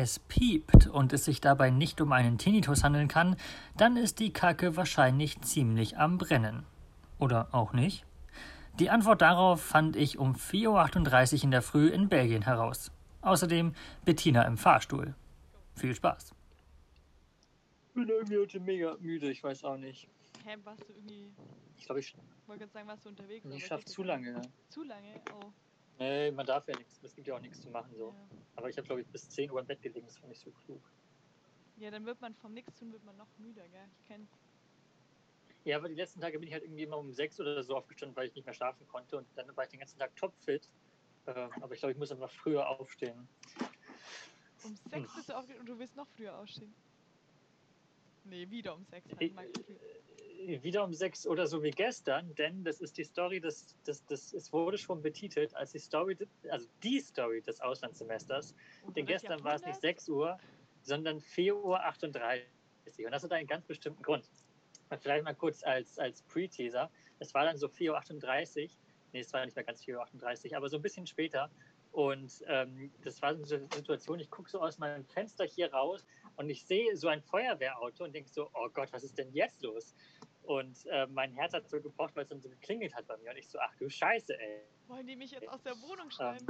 es piept und es sich dabei nicht um einen Tinnitus handeln kann, dann ist die Kacke wahrscheinlich ziemlich am Brennen. Oder auch nicht? Die Antwort darauf fand ich um 4.38 Uhr in der Früh in Belgien heraus. Außerdem Bettina im Fahrstuhl. Viel Spaß. Ich bin irgendwie heute mega müde, ich weiß auch nicht. Hä, warst du irgendwie. Ich glaube, ich, wollte gerade sagen, warst du unterwegs? ich geht zu ja. lange. Zu lange? Oh. Nee, man darf ja nichts. Es gibt ja auch nichts zu machen so. Ja. Aber ich habe, glaube ich, bis 10 Uhr im Bett gelegen. Das fand ich so klug. ja, dann wird man vom Nix tun, wird man noch müder, gell? Ich kenn's. Ja, aber die letzten Tage bin ich halt irgendwie immer um 6 oder so aufgestanden, weil ich nicht mehr schlafen konnte. Und dann war ich den ganzen Tag topfit. Ähm, aber ich glaube, ich muss einfach früher aufstehen. Um sechs bist du aufgestanden und du willst noch früher ausstehen. Nee, wieder um sechs. Hab Ich- Wieder um 6 oder so wie gestern, denn das ist die Story, des, des, des, es wurde schon betitelt als die Story, des- also die Story des Auslandssemesters. Und Denn gestern war es nicht Jahrhundert? 6 Uhr, sondern 4.38 Uhr. Und das hat einen ganz bestimmten Grund. Und vielleicht mal kurz als, als Pre-Teaser. Es war dann so 4.38 Uhr. Nee, es war nicht mehr ganz 4.38 Uhr, aber so ein bisschen später. Und ähm, das war so eine Situation, ich gucke so aus meinem Fenster hier raus und ich sehe so ein Feuerwehrauto und denke so, oh Gott, was ist denn jetzt los? Und äh, mein Herz hat so gepocht, weil es dann so geklingelt hat bei mir. Und ich so, ach du Scheiße, ey. Wollen die mich jetzt aus der Wohnung schreiben,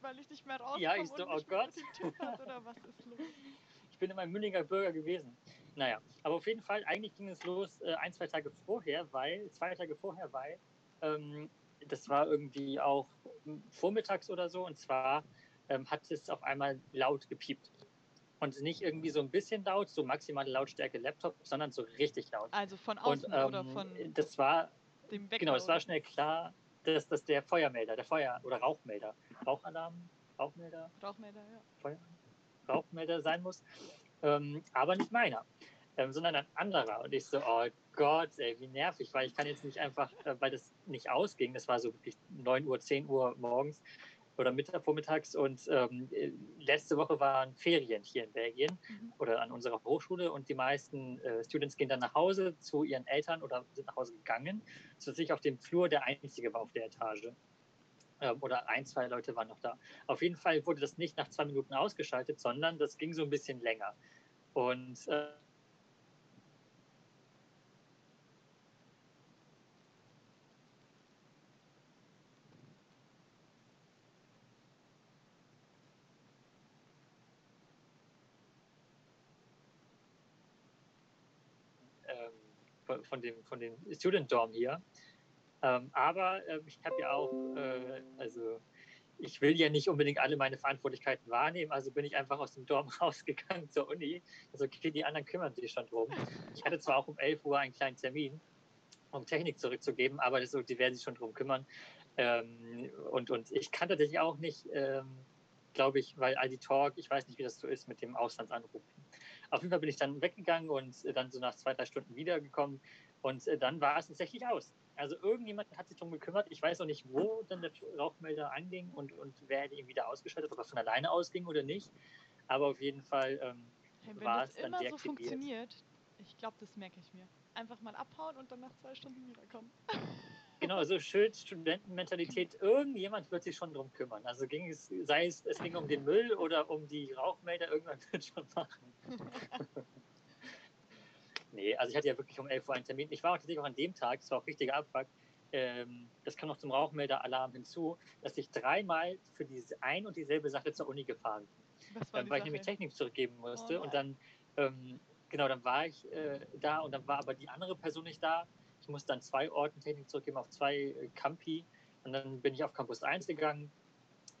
weil ich nicht mehr rauskomme Ja, ich so, und oh nicht Gott. Typ hat, oder was ist los? Ich bin immer ein mündiger Bürger gewesen. Naja, aber auf jeden Fall, eigentlich ging es los äh, ein, zwei Tage vorher, weil, zwei Tage vorher, weil, ähm, das war irgendwie auch ähm, vormittags oder so, und zwar ähm, hat es auf einmal laut gepiept. Und nicht irgendwie so ein bisschen laut, so maximale Lautstärke Laptop, sondern so richtig laut. Also von Und außen oder ähm, von das war, dem Wecker? genau, es war oder? schnell klar, dass das der Feuermelder, der Feuer- oder Rauchmelder, Rauchalarm, Rauchmelder, Rauchmelder, ja. Feuer Rauchmelder sein muss. Ähm, aber nicht meiner, ähm, sondern ein anderer. Und ich so, oh Gott, ey, wie nervig, weil ich kann jetzt nicht einfach, äh, weil das nicht ausging, das war so wirklich 9 Uhr, 10 Uhr morgens oder Mittag, vormittags und ähm, äh, letzte Woche waren Ferien hier in Belgien Mhm. oder an unserer Hochschule und die meisten äh, Students gehen dann nach Hause zu ihren Eltern oder sind nach Hause gegangen, sodass ich auf dem Flur der Einzige war auf der Etage. Ähm, oder ein, zwei Leute waren noch da. Auf jeden Fall wurde das nicht nach zwei Minuten ausgeschaltet, sondern das ging so ein bisschen länger. Und äh, ähm, von, dem, von dem Student Dorm hier. Ähm, aber ähm, ich habe ja auch, äh, also ich will ja nicht unbedingt alle meine Verantwortlichkeiten wahrnehmen, also bin ich einfach aus dem Dorm rausgegangen zur Uni. Also okay, die anderen kümmern sich schon drum. Ich hatte zwar auch um 11 Uhr einen kleinen Termin, um Technik zurückzugeben, aber das, die werden sich schon drum kümmern. Ähm, und, und ich kann tatsächlich auch nicht, ähm, glaube ich, weil ID Talk, ich weiß nicht, wie das so ist mit dem Auslandsanrufen. Auf jeden Fall bin ich dann weggegangen und äh, dann so nach zwei, drei Stunden wiedergekommen und äh, dann war es tatsächlich aus. Also irgendjemand hat sich darum gekümmert. Ich weiß auch nicht, wo dann der Rauchmelder anging und, und wer den wieder ausgeschaltet hat, ob er von alleine ausging oder nicht. Aber auf jeden Fall ähm, Hey, wenn war es dann immer so deaktiviert. funktioniert, ich glaube, das merke ich mir. Einfach mal abhauen und dann nach zwei Stunden wiederkommen. Genau, so schön Studentenmentalität. Irgendjemand wird sich schon drum kümmern. Also ging es, sei es, es ging um den Müll oder um die Rauchmelder, irgendwann wird schon machen. nee, also ich hatte ja wirklich um 11 Uhr einen Termin. Ich war auch tatsächlich auch an dem Tag, es war auch richtiger Abfuck, ähm, das kam noch zum Rauchmelder-Alarm hinzu, dass ich dreimal für diese ein und dieselbe Sache zur Uni gefahren bin. Ähm, die weil ich Sache? nämlich Technik zurückgeben musste. Oh und dann, ähm, genau, dann war ich äh, da und dann war aber die andere Person nicht da. Ich musste dann zwei Orten Technik zurückgeben auf zwei äh, Campi. Und dann bin ich auf Campus 1 gegangen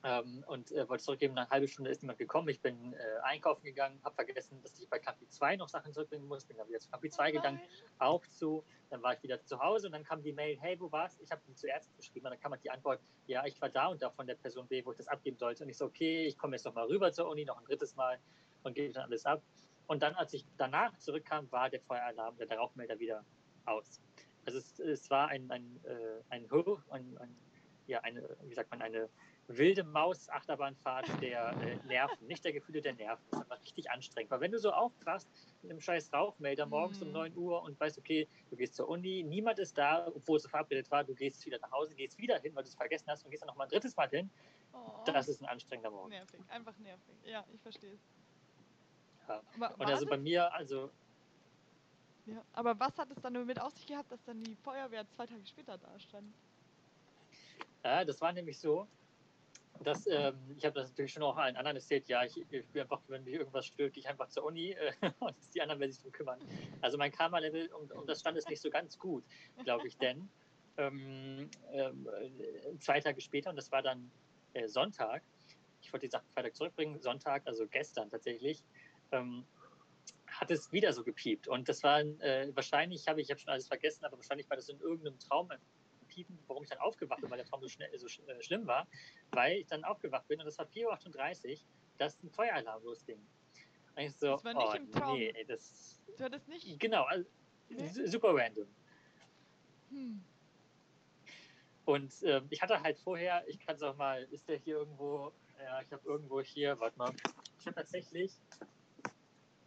ähm, und äh, wollte zurückgeben. Nach einer halben Stunde ist niemand gekommen. Ich bin äh, einkaufen gegangen, habe vergessen, dass ich bei Campi 2 noch Sachen zurückbringen muss. Bin dann wieder zu Campi 2 Oh gegangen, auch zu. Dann war ich wieder zu Hause und dann kam die Mail, hey, wo warst Ich habe die zuerst geschrieben und dann kam halt die Antwort, ja, ich war da und da von der Person B, wo ich das abgeben sollte. Und ich so, okay, ich komme jetzt noch mal rüber zur Uni, noch ein drittes Mal und gebe dann alles ab. Und dann, als ich danach zurückkam, war der Feueralarm, der Rauchmelder wieder aus. Also es, es war ein, ein, äh, ein, ein, ein ja, eine, wie sagt man, eine wilde Maus-Achterbahnfahrt der äh, Nerven, nicht der Gefühle der Nerven. Das ist einfach richtig anstrengend. Weil wenn du so aufwachst mit einem scheiß Rauchmelder morgens um Mhm. 9 Uhr und weißt, okay, du gehst zur Uni, niemand ist da, obwohl es so verabredet war, du gehst wieder nach Hause, gehst wieder hin, weil du es vergessen hast und gehst dann noch mal ein drittes Mal hin, Oh, das ist ein anstrengender Morgen. nervig, einfach nervig. Ja, ich verstehe es. Ja. Und also bei mir, also Ja. Aber was hat es dann damit auf sich gehabt, dass dann die Feuerwehr zwei Tage später da stand? Ja, das war nämlich so, dass ähm, ich habe das natürlich schon auch allen anderen erzählt, ja, ich, ich bin einfach, wenn mich irgendwas stört, gehe ich einfach zur Uni äh, und die anderen werden sich darum kümmern. Also mein Karma-Level um, um das stand ist nicht so ganz gut, glaube ich, denn ähm, ähm, äh, zwei Tage später, und das war dann äh, Sonntag, ich wollte die Sachen Freitag zurückbringen, Sonntag, also gestern tatsächlich, ähm, hat es wieder so gepiept. Und das war äh, wahrscheinlich, habe ich, ich habe schon alles vergessen, aber wahrscheinlich war das in irgendeinem Traum ein Piepen, warum ich dann aufgewacht bin, weil der Traum so, schnell, so sch- äh, schlimm war, weil ich dann aufgewacht bin und das war 4.38 Uhr, dass ein Feueralarm losging. Und ich so, Das war nicht oh, im Traum. nee, das, Du hattest nicht. genau, also, Nee? su- super random. Hm. Und ähm, ich hatte halt vorher, ich kann es auch mal, ist der hier irgendwo, ja, ich habe irgendwo hier, warte mal, ich habe tatsächlich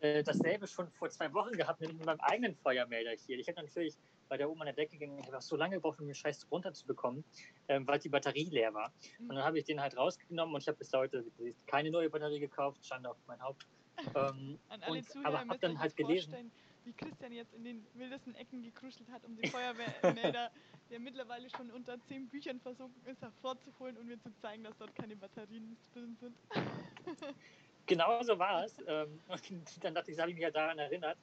äh, dasselbe schon vor zwei Wochen gehabt, mit meinem eigenen Feuermelder hier. Ich habe natürlich bei der oben an der Decke gegangen, ich habe auch so lange gebraucht, um den Scheiß runterzubekommen, ähm, weil die Batterie leer war. Und dann habe ich den halt rausgenommen und ich habe bis heute keine neue Batterie gekauft, stand auf mein Haupt. Ähm, An alle und, Zuhörer aber habe dann halt gelesen, wie Christian jetzt in den wildesten Ecken gekruschelt hat, um den Feuerwehrmelder, der mittlerweile schon unter zehn Büchern versunken ist, hervorzuholen und mir zu zeigen, dass dort keine Batterien drin sind. Genau so war es. Ähm, und dann dachte ich, habe ich mich ja daran erinnert,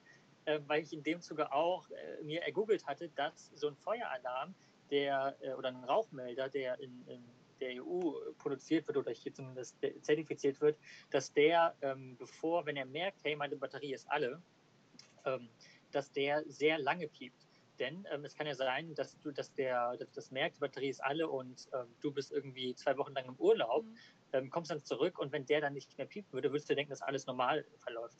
äh, weil ich in dem Zuge auch äh, mir ergoogelt hatte, dass so ein Feueralarm, der äh, oder ein Rauchmelder, der in, in der EU produziert wird oder hier zumindest zertifiziert wird, dass der, ähm, bevor, wenn er merkt, hey, meine Batterie ist alle, ähm, dass der sehr lange piept. Denn ähm, es kann ja sein, dass du, dass der, dass das merkt, die Batterie ist alle und ähm, du bist irgendwie zwei Wochen lang im Urlaub Mhm. Ähm, kommst dann zurück und wenn der dann nicht mehr piepen würde, würdest du denken, dass alles normal verläuft.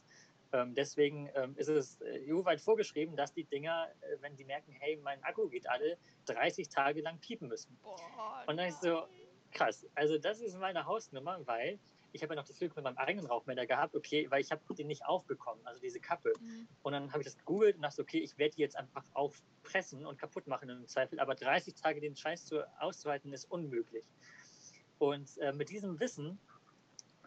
Ähm, deswegen ähm, ist es äh, EU-weit vorgeschrieben, dass die Dinger, äh, wenn die merken, hey, mein Akku geht alle, 30 Tage lang piepen müssen. Boah, Und dann ist so. Krass. Also das ist meine Hausnummer, weil ich habe ja noch das Glück mit meinem eigenen Rauchmelder gehabt, okay, weil ich habe den nicht aufbekommen, also diese Kappe. Mhm. Und dann habe ich das gegoogelt und dachte, okay, ich werde die jetzt einfach aufpressen und kaputt machen im Zweifel. Aber 30 Tage den Scheiß zu, auszuhalten ist unmöglich. Und äh, mit diesem Wissen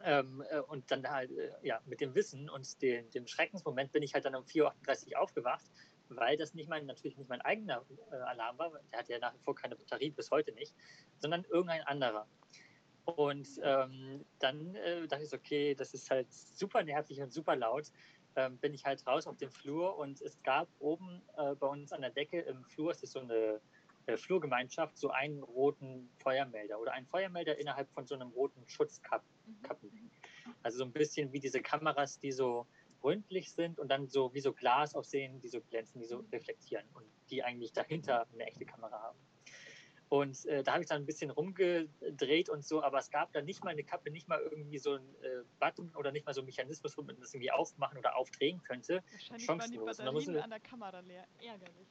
ähm, äh, und dann halt, äh, ja, mit dem Wissen und dem, dem Schreckensmoment bin ich halt dann um 4.38 Uhr aufgewacht, weil das nicht mein, natürlich nicht mein eigener äh, Alarm war. Der hat ja nach wie vor keine Batterie, bis heute nicht, sondern irgendein anderer. Und ähm, dann äh, dachte ich okay, das ist halt super nervig und super laut. Ähm, bin ich halt raus auf den Flur und es gab oben äh, bei uns an der Decke im Flur, es ist so eine äh, Flurgemeinschaft, so einen roten Feuermelder oder einen Feuermelder innerhalb von so einem roten Schutzkappen. Mhm. Also so ein bisschen wie diese Kameras, die so rundlich sind und dann so wie so Glas aussehen, die so glänzen, die so Mhm. reflektieren und die eigentlich dahinter eine echte Kamera haben. Und äh, da habe ich dann ein bisschen rumgedreht und so, aber es gab da nicht mal eine Kappe, nicht mal irgendwie so ein äh, Button oder nicht mal so ein Mechanismus, wo man das irgendwie aufmachen oder aufdrehen könnte. Wahrscheinlich waren die chancenlos. Da mussten Batterien an der Kamera leer. Ärgerlich.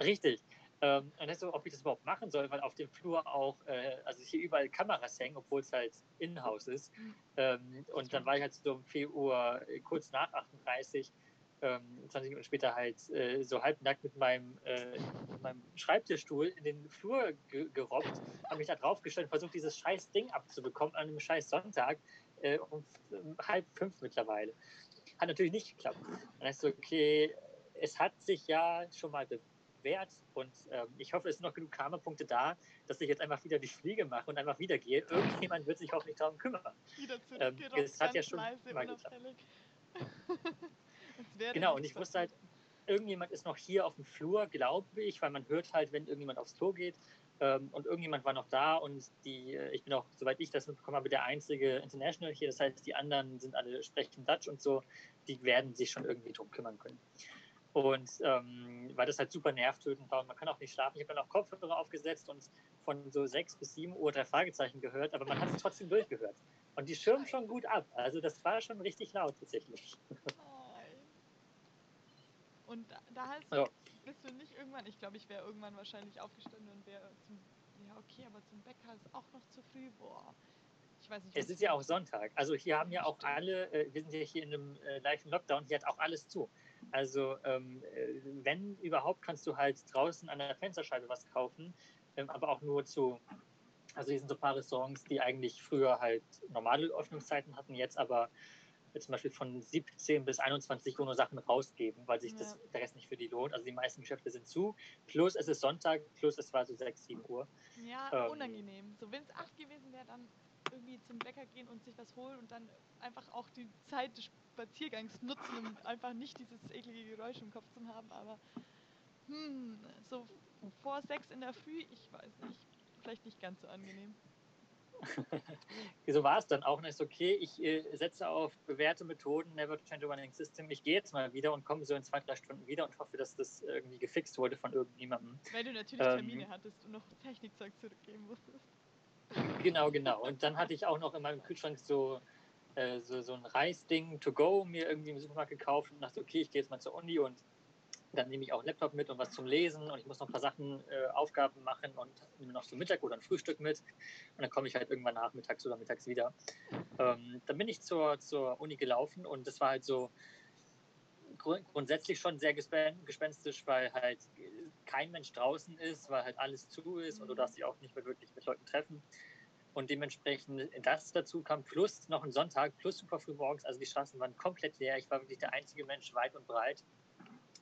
Richtig. Ähm, und dann so, ob ich das überhaupt machen soll, weil auf dem Flur auch, äh, also hier überall Kameras hängen, obwohl es halt Innenhaus ist. Mhm. Ähm, und dann war ich halt so um 4 Uhr, äh, kurz nach 38, ähm, 20 Minuten später halt äh, so halbnackt mit meinem, äh, mit meinem Schreibtischstuhl in den Flur ge gerobbt, habe mich da draufgestellt und versucht, dieses scheiß Ding abzubekommen an einem scheiß Sonntag äh, um, um halb fünf mittlerweile. Hat natürlich nicht geklappt. Und dann ist so, okay, es hat sich ja schon mal bewährt und ähm, ich hoffe, es sind noch genug Karma-Punkte da, dass ich jetzt einfach wieder die Fliege mache und einfach wieder gehe. Irgendjemand wird sich hoffentlich darum kümmern. Wieder Ähm, zurückgerobbt, es hat ja schon mal Genau, und ich wusste halt, irgendjemand ist noch hier auf dem Flur, glaube ich, weil man hört halt, wenn irgendjemand aufs Klo geht. Ähm, und irgendjemand war noch da und die, äh, ich bin auch, soweit ich das mitbekommen habe, der einzige International hier. Das heißt, die anderen sind alle sprechen Dutch und so. Die werden sich schon irgendwie drum kümmern können. Und ähm, weil das halt super nervtötend war und man kann auch nicht schlafen. Ich habe dann auch Kopfhörer aufgesetzt und von so sechs bis sieben Uhr drei Fragezeichen gehört, aber man hat es trotzdem durchgehört. Und die schirmen schon gut ab. Also das war schon richtig laut tatsächlich. Und da, da hast, Ja. bist du nicht irgendwann, ich glaube, ich wäre irgendwann wahrscheinlich aufgestanden und wäre zum, ja okay, aber zum Bäcker ist auch noch zu früh, boah. Ich weiß nicht. Es ist ja auch. Sonntag. Also hier haben ja auch alle, äh, wir sind ja hier in einem äh, leichten Lockdown, hier hat auch alles zu. Also ähm, äh, wenn überhaupt, kannst du halt draußen an der Fensterscheibe was kaufen, ähm, aber auch nur zu, also hier sind so ein paar Restaurants, die eigentlich früher halt normale Öffnungszeiten hatten, jetzt aber zum Beispiel von 17 bis 21 Uhr nur Sachen rausgeben, weil sich Ja. das, der Rest nicht für die lohnt. Also die meisten Geschäfte sind zu, plus es ist Sonntag, plus es war so 6, 7 Uhr. Ja, Ähm. unangenehm. So, wenn es acht gewesen wäre, dann irgendwie zum Bäcker gehen und sich was holen und dann einfach auch die Zeit Spaziergangs nutzen, um einfach nicht dieses eklige Geräusch im Kopf zu haben. Aber hm, so vor sechs in der Früh, ich weiß nicht. Vielleicht nicht ganz so angenehm. so war es dann auch. Und ich so, okay, ich äh, setze auf bewährte Methoden, never change a running system. Ich gehe jetzt mal wieder und komme so in zwei, drei Stunden wieder und hoffe, dass das irgendwie gefixt wurde von irgendjemandem. Weil du natürlich Ähm. Termine hattest und noch Technikzeug zurückgeben musstest. Genau, genau. Und dann hatte ich auch noch in meinem Kühlschrank so, äh, so, so ein Reisding to go mir irgendwie im Supermarkt gekauft und dachte, okay, ich gehe jetzt mal zur Uni und dann nehme ich auch einen Laptop mit und was zum Lesen und ich muss noch ein paar Sachen, äh, Aufgaben machen und nehme noch zum Mittag oder ein Frühstück mit und dann komme ich halt irgendwann nachmittags oder mittags wieder. Ähm, dann bin ich zur, zur Uni gelaufen und das war halt so grund grundsätzlich schon sehr gespen gespenstisch, weil halt kein Mensch draußen ist, weil halt alles zu ist und du darfst dich auch nicht mehr wirklich mit Leuten treffen. Und dementsprechend das dazu kam, plus noch ein Sonntag, plus super früh morgens, also die Straßen waren komplett leer. Ich war wirklich der einzige Mensch weit und breit.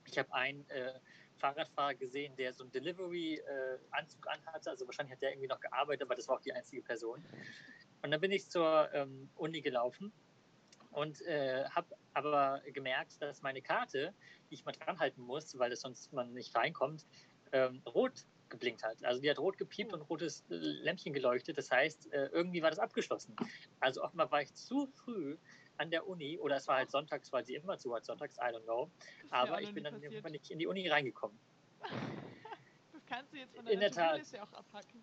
Ich habe einen äh, Fahrradfahrer gesehen, der so einen Delivery-Anzug anhatte. Also wahrscheinlich hat der irgendwie noch gearbeitet, aber das war auch die einzige Person. Und dann bin ich zur ähm, Uni gelaufen und äh, habe aber gemerkt, dass meine Karte, die ich mal dran halten muss, weil es sonst man nicht reinkommt, ähm, rot geblinkt hat. Also die hat rot gepiept und rotes äh, Lämpchen geleuchtet. Das heißt, äh, irgendwie war das abgeschlossen. Also offenbar war ich zu früh an der Uni oder es war halt sonntags, weil sie immer zu hat, sonntags, I don't know. Aber ich bin dann passiert. irgendwann nicht in die Uni reingekommen. Das kannst du jetzt von In deiner der Tat. To-Do-Liste auch abhacken.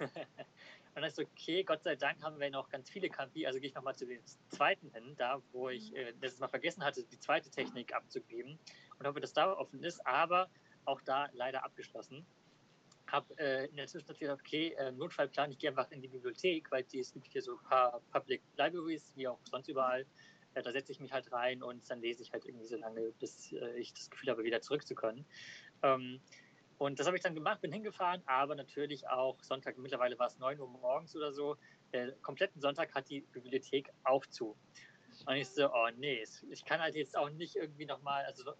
Und dann ist okay, Gott sei Dank haben wir noch ganz viele Campi. Also gehe ich nochmal zu dem zweiten hin, da wo ich Mhm. äh, letztes Mal vergessen hatte, die zweite Technik abzugeben und hoffe, dass da offen ist, aber auch da leider abgeschlossen. Habe äh, in der Zwischenzeit gedacht, okay, äh, Notfallplan, ich gehe einfach in die Bibliothek, weil die, es gibt hier so ein paar Public Libraries, wie auch sonst überall. Äh, da setze ich mich halt rein und dann lese ich halt irgendwie so lange, bis äh, ich das Gefühl habe, wieder zurück zu können. Ähm, und das habe ich dann gemacht, bin hingefahren, aber natürlich auch Sonntag, mittlerweile war es 9 Uhr morgens oder so, äh, kompletten Sonntag hat die Bibliothek auch zu. Und ich so, oh nee, ich kann halt jetzt auch nicht irgendwie nochmal, also so-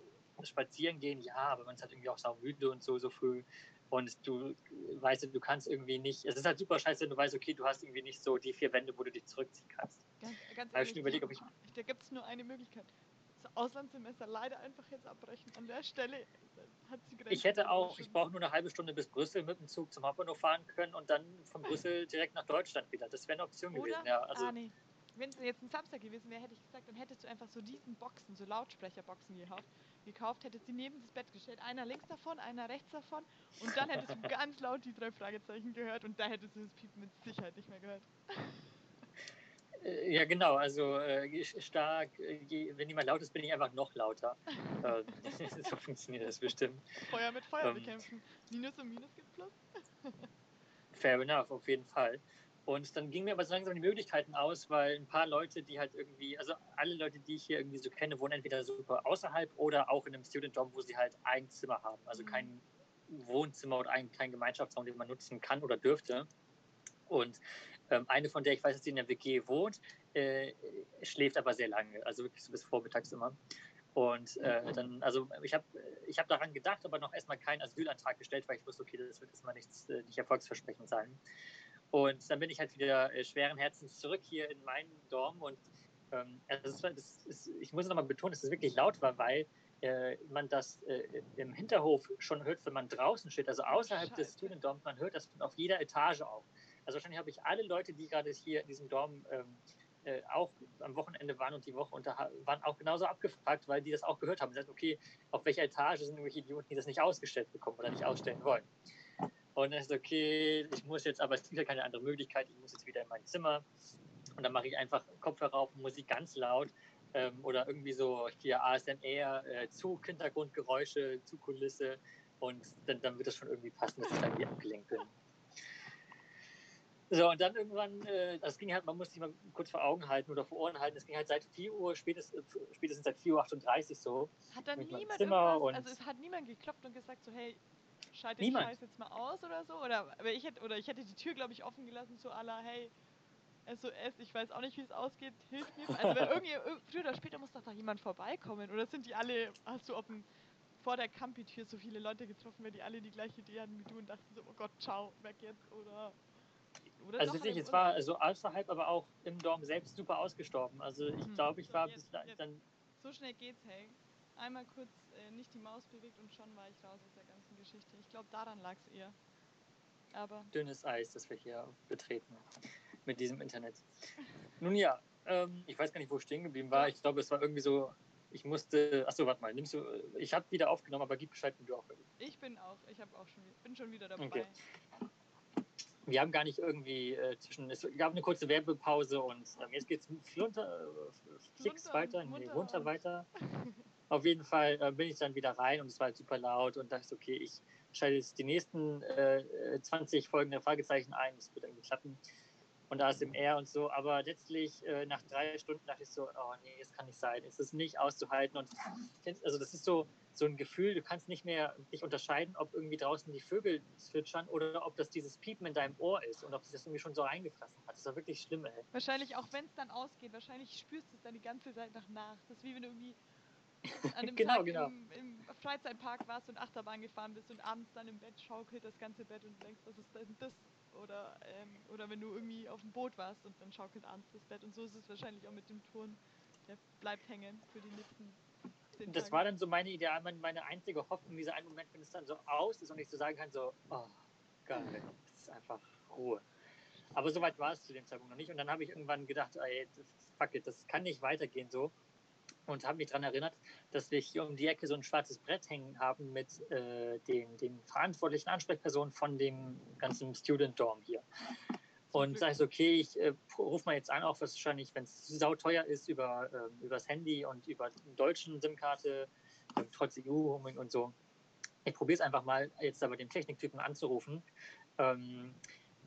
spazieren gehen, ja, aber man ist halt irgendwie auch saumüde und so, so früh. Und du weißt, du kannst irgendwie nicht, es ist halt super scheiße, wenn du weißt, okay, du hast irgendwie nicht so die vier Wände, wo du dich zurückziehen kannst. Ganz, ganz ich ehrlich, überlegt, ob ich- da gibt es nur eine Möglichkeit. Das Auslandssemester leider einfach jetzt abbrechen. An der Stelle äh, hat sie Ich hätte auch, ich brauche nur eine halbe Stunde bis Brüssel mit dem Zug zum Hauptbahnhof fahren können und dann von Brüssel direkt nach Deutschland wieder. Das wäre eine Option Oder? gewesen, ja. Also, ah, nee. Wenn es jetzt ein Samstag gewesen wäre, hätte ich gesagt, dann hättest du einfach so diesen Boxen, so Lautsprecherboxen gekauft. Gekauft, hättest sie neben das Bett gestellt. Einer links davon, einer rechts davon. Und dann hättest du ganz laut die drei Fragezeichen gehört und da hättest du das Piepen mit Sicherheit nicht mehr gehört. Äh, Ja, genau. Also äh, stark, äh, je, wenn jemand laut ist, bin ich einfach noch lauter. äh, so funktioniert das bestimmt. Feuer mit Feuer Ähm. bekämpfen. Minus und Minus gibt Plus. Fair enough, auf jeden Fall. Und dann gingen mir aber so langsam die Möglichkeiten aus, weil ein paar Leute, die halt irgendwie, also alle Leute, die ich hier irgendwie so kenne, wohnen entweder super außerhalb oder auch in einem Student Dorm, wo sie halt ein Zimmer haben. Also Mhm. kein Wohnzimmer oder einen kleinen Gemeinschaftsraum, den man nutzen kann oder dürfte. Und ähm, eine von der ich weiß, dass sie in der WG wohnt, äh, schläft aber sehr lange, also wirklich so bis vormittags immer. Und äh, dann, also ich habe ich hab daran gedacht, aber noch erstmal keinen Asylantrag gestellt, weil ich wusste, okay, das wird erstmal nichts, äh, nicht erfolgsversprechend sein. Und dann bin ich halt wieder äh, schweren Herzens zurück hier in meinen Dorm und ähm, also das ist, ich muss nochmal betonen, dass es wirklich laut war, weil äh, man das äh, im Hinterhof schon hört, wenn man draußen steht, also außerhalb des Scheiße. Student Dorms, man hört das auf jeder Etage auch. Also wahrscheinlich habe ich alle Leute, die gerade hier in diesem Dorm ähm, äh, auch am Wochenende waren und die Woche unter waren auch genauso abgefragt, weil die das auch gehört haben. Sie sagten, okay, auf welcher Etage sind irgendwelche Idioten, die das nicht ausgestellt bekommen oder nicht ausstellen wollen. Und dann ist okay, ich muss jetzt, aber es gibt ja keine andere Möglichkeit, ich muss jetzt wieder in mein Zimmer. Und dann mache ich einfach Kopfhörer auf, Musik ganz laut ähm, oder irgendwie so hier ASMR, äh, Zug, Hintergrundgeräusche, Zugkulisse und dann, dann wird das schon irgendwie passen, dass ich dann hier abgelenkt bin. So, und dann irgendwann, äh, das ging halt, man muss sich mal kurz vor Augen halten oder vor Ohren halten, es ging halt seit 4 Uhr, spätestens, spätestens seit 4.38 Uhr so. Hat dann niemand Zimmer und- also es hat niemand geklopft und gesagt so, hey, schalte Niemand. den Scheiß jetzt mal aus oder so? Oder, aber ich hätte, oder ich hätte die Tür, glaube ich, offen gelassen, à la, hey, SOS, ich weiß auch nicht, wie es ausgeht, hilft mir. Also wenn irgendwie, irg- früher oder später muss doch noch jemand vorbeikommen. Oder sind die alle, hast du auf dem, vor der Campi-Tür so viele Leute getroffen, weil die alle die gleiche Idee hatten wie du und dachten so, oh Gott, ciao, weg jetzt. Oder, oder Also im es war so außerhalb, aber auch im Dorm selbst super ausgestorben. Also ich Hm. glaube, ich So, war jetzt- bis da- dann So schnell geht's, hey. Einmal kurz äh, nicht die Maus bewegt und schon war ich raus aus der ganzen Geschichte. Ich glaube, daran lag's eher. Aber dünnes Eis, das wir hier betreten mit diesem Internet. Nun ja, ähm, ich weiß gar nicht, wo ich stehen geblieben war. Ich glaube, es war irgendwie so, ich musste, achso, warte mal, nimmst du, ich habe wieder aufgenommen, aber gib Bescheid, wenn du auch. ich bin auch, ich habe auch schon, bin schon wieder dabei. Okay. Wir haben gar nicht irgendwie äh, zwischen, es gab eine kurze Werbepause und ähm, jetzt geht's flunter, äh, Flunter weiter, nee, runter weiter. Auf jeden Fall äh, bin ich dann wieder rein und es war halt super laut und dachte, okay, ich schalte jetzt die nächsten äh, 20 Folgen der Fragezeichen ein, das wird irgendwie klappen. Und ASMR und so, aber letztlich äh, nach drei Stunden dachte ich so, oh nee, es kann nicht sein, es ist nicht auszuhalten und also das ist so, so ein Gefühl, du kannst nicht mehr dich unterscheiden, ob irgendwie draußen die Vögel zwitschern oder ob das dieses Piepen in deinem Ohr ist und ob sich das irgendwie schon so reingefressen hat. Das war wirklich schlimm, ey. Wahrscheinlich, auch wenn es dann ausgeht, wahrscheinlich spürst du es dann die ganze Zeit nach. Das ist wie wenn du irgendwie an dem Genau, Tag genau. Im, im Freizeitpark warst und Achterbahn gefahren bist und abends dann im Bett schaukelt das ganze Bett und denkst, was ist denn das? Oder, ähm, oder wenn du irgendwie auf dem Boot warst und dann schaukelt abends das Bett. Und so ist es wahrscheinlich auch mit dem Ton. Der bleibt hängen für die nächsten zehn Das Tage. war dann so meine Idee, meine, meine einzige Hoffnung, dieser einen Moment, wenn es dann so aus ist und ich so sagen kann, so, oh, geil, das ist einfach Ruhe. Aber soweit war es zu dem Zeitpunkt noch nicht. Und dann habe ich irgendwann gedacht, ey, das, fuck it, das kann nicht weitergehen so. Und habe mich daran erinnert, dass wir hier um die Ecke so ein schwarzes Brett hängen haben mit äh, den, den verantwortlichen Ansprechpersonen von dem ganzen Student Dorm hier. Und sage ich okay, ich äh, rufe mal jetzt an, auch wahrscheinlich, wenn es sauteuer ist, über ähm, übers Handy und über einen deutschen SIM-Karte, ähm, trotz EU-Roaming und so. Ich probiere es einfach mal, jetzt aber den Techniktypen anzurufen. Ähm,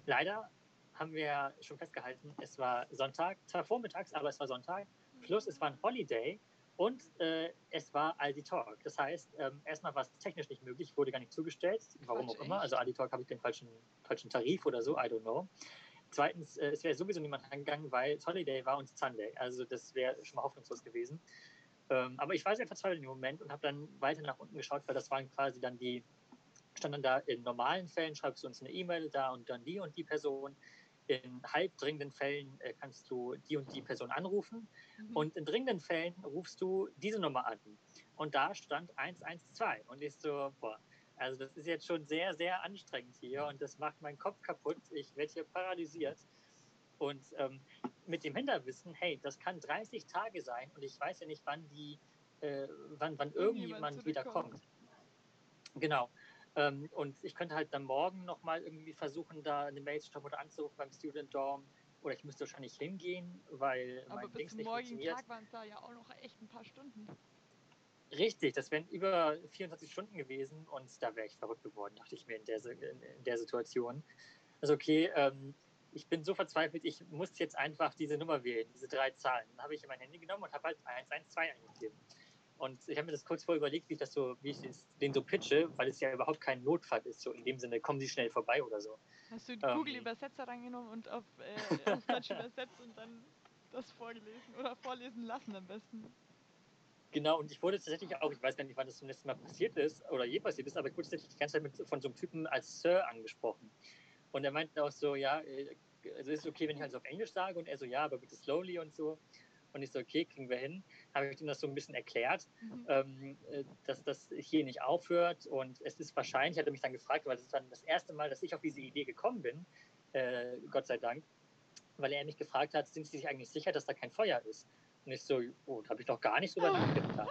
leider haben wir schon festgehalten, es war Sonntag, zwar vormittags, aber es war Sonntag. Plus es war ein Holiday und äh, es war Aldi Talk. Das heißt, ähm, erstmal war es technisch nicht möglich, wurde gar nicht zugestellt, warum Quatsch, auch immer. echt? Also Aldi Talk habe ich den falschen, falschen Tarif oder so, I don't know. Zweitens, äh, es wäre sowieso niemand angegangen, weil Holiday war und Sunday. Also das wäre schon mal hoffnungslos gewesen. Ähm, aber ich war sehr verzweifelt in dem Moment und habe dann weiter nach unten geschaut, weil das waren quasi dann die, standen da in normalen Fällen, schreibst du uns eine E-Mail da und dann die und die Person. In halbdringenden Fällen äh, kannst du die und die Person anrufen. Mhm. Und in dringenden Fällen rufst du diese Nummer an. Und da stand 112. Und ich so, boah, also das ist jetzt schon sehr, sehr anstrengend hier und das macht meinen Kopf kaputt. Ich werde hier paralysiert. Und ähm, mit dem Hinterwissen, hey, das kann 30 Tage sein und ich weiß ja nicht, wann die, äh, wann, wann Irgendjemand wieder kommt. Genau. Ähm, und ich könnte halt dann morgen nochmal irgendwie versuchen, da eine Mail zu schreiben oder anzurufen beim Student Dorm. Oder ich müsste wahrscheinlich hingehen, weil Aber mein bis Dings zum nicht morgigen funktioniert. Tag waren es da ja auch noch echt ein paar Stunden. Richtig, das wären über 24 Stunden gewesen und da wäre ich verrückt geworden, dachte ich mir in der, in der Situation. Also okay, ähm, ich bin so verzweifelt, ich muss jetzt einfach diese Nummer wählen, diese drei Zahlen. Dann habe ich mein Handy genommen und habe halt 112 eingegeben. Und ich habe mir das kurz vorher überlegt, wie ich das so, wie ich den so pitche, weil es ja überhaupt kein Notfall ist, so in dem Sinne, kommen Sie schnell vorbei oder so. Hast du die Ähm. Google-Übersetzer reingenommen und auf, äh, auf Deutsch übersetzt und dann das vorgelesen oder vorlesen lassen am besten? Genau, und ich wurde tatsächlich auch, ich weiß gar nicht, wann das zum letzten Mal passiert ist oder je passiert ist, aber ich wurde tatsächlich die ganze Zeit mit, von so einem Typen als Sir angesprochen. Und er meinte auch so, ja, äh, also ist es okay, wenn ich halt so auf Englisch sage? Und er so, ja, aber bitte slowly und so. Und ich so, okay, kriegen wir hin. Habe ich ihm das so ein bisschen erklärt, Mhm. ähm, äh, dass das hier nicht aufhört. Und es ist wahrscheinlich, hat er mich dann gefragt, weil das ist dann das erste Mal, dass ich auf diese Idee gekommen bin, äh, Gott sei Dank, weil er mich gefragt hat, sind Sie sich eigentlich sicher, dass da kein Feuer ist? Und ich so, oh, da habe ich noch gar nicht drüber nachgedacht.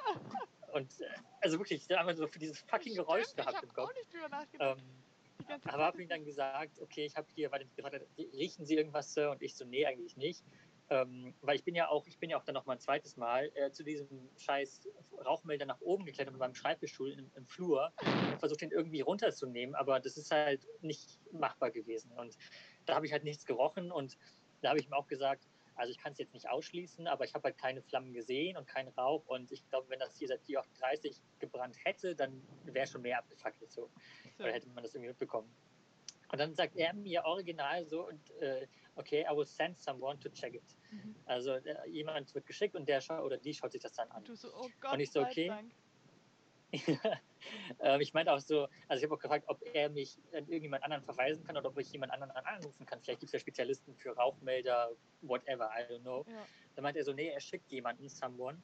Und äh, also wirklich, da haben wir so für dieses fucking Geräusch Stimmt, ich gehabt hab im Kopf. auch nicht drüber nachgedacht. Ähm, aber habe ihm dann gesagt, okay, ich habe hier, er gefragt hat, riechen Sie irgendwas, Sir? Und ich so, nee, eigentlich nicht. Ähm, weil ich bin ja auch, ich bin ja auch dann noch mal ein zweites Mal äh, zu diesem scheiß Rauchmelder nach oben geklettert mit meinem Schreibtischstuhl im, im Flur und versucht den irgendwie runterzunehmen, aber das ist halt nicht machbar gewesen. Und da habe ich halt nichts gerochen und da habe ich ihm auch gesagt, also ich kann es jetzt nicht ausschließen, aber ich habe halt keine Flammen gesehen und keinen Rauch und ich glaube, wenn das hier seit 4.30 gebrannt hätte, dann wäre schon mehr abgefackelt so. so. Oder hätte man das irgendwie mitbekommen. Und dann sagt er mir original so, und, äh, okay, I will send someone to check it. Mhm. Also äh, jemand wird geschickt und der schaut oder die schaut sich das dann an. Und so, oh Gott, Und ich so, okay. Ähm, ich meinte auch so, also ich habe auch gefragt, ob er mich an irgendjemand anderen verweisen kann oder ob ich jemand anderen anrufen kann. Vielleicht gibt es ja Spezialisten für Rauchmelder, whatever, I don't know. Ja. Dann meinte er so, nee, er schickt jemanden, someone.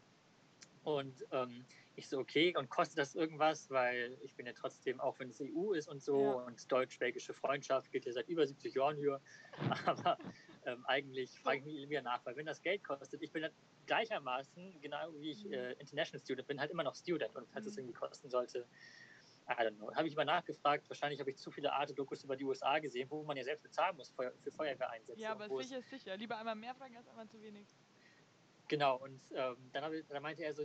Und ähm, ich so, okay, und kostet das irgendwas? Weil ich bin ja trotzdem, auch wenn es EU ist und so, Ja. und deutsch-belgische Freundschaft geht ja seit über 70 Jahren hier. Aber ähm, eigentlich frage ich mich wieder nach, weil wenn das Geld kostet, ich bin dann gleichermaßen, genau wie ich Mhm. äh, International Student bin, halt immer noch Student. Und falls es Mhm. irgendwie kosten sollte, I don't know. Habe ich mal nachgefragt, wahrscheinlich habe ich zu viele Arte-Dokus über die USA gesehen, wo man ja selbst bezahlen muss für, für Feuerwehreinsätze. Ja, aber sicher ist sicher. Lieber einmal mehr fragen als einmal zu wenig. Genau, und ähm, dann, ich, dann meinte er so,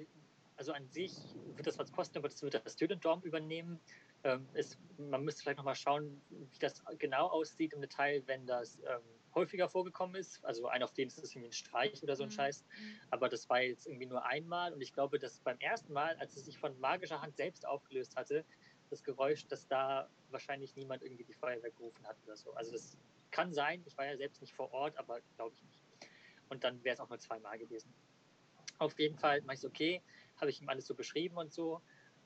also an sich wird das was kosten, aber das wird das Student Dorm übernehmen. Ähm, ist, man müsste vielleicht nochmal schauen, wie das genau aussieht im Detail, wenn das ähm, häufiger vorgekommen ist. Also ein auf den ist es irgendwie ein Streich oder so ein Mhm. Scheiß. Aber das war jetzt irgendwie nur einmal und ich glaube, dass beim ersten Mal, als es sich von magischer Hand selbst aufgelöst hatte, das Geräusch, dass da wahrscheinlich niemand irgendwie die Feuerwehr gerufen hat oder so. Also das kann sein, ich war ja selbst nicht vor Ort, aber glaube ich nicht. Und dann wäre es auch nur zweimal gewesen. Auf jeden Fall mache ich so, okay, habe ich ihm alles so beschrieben und so.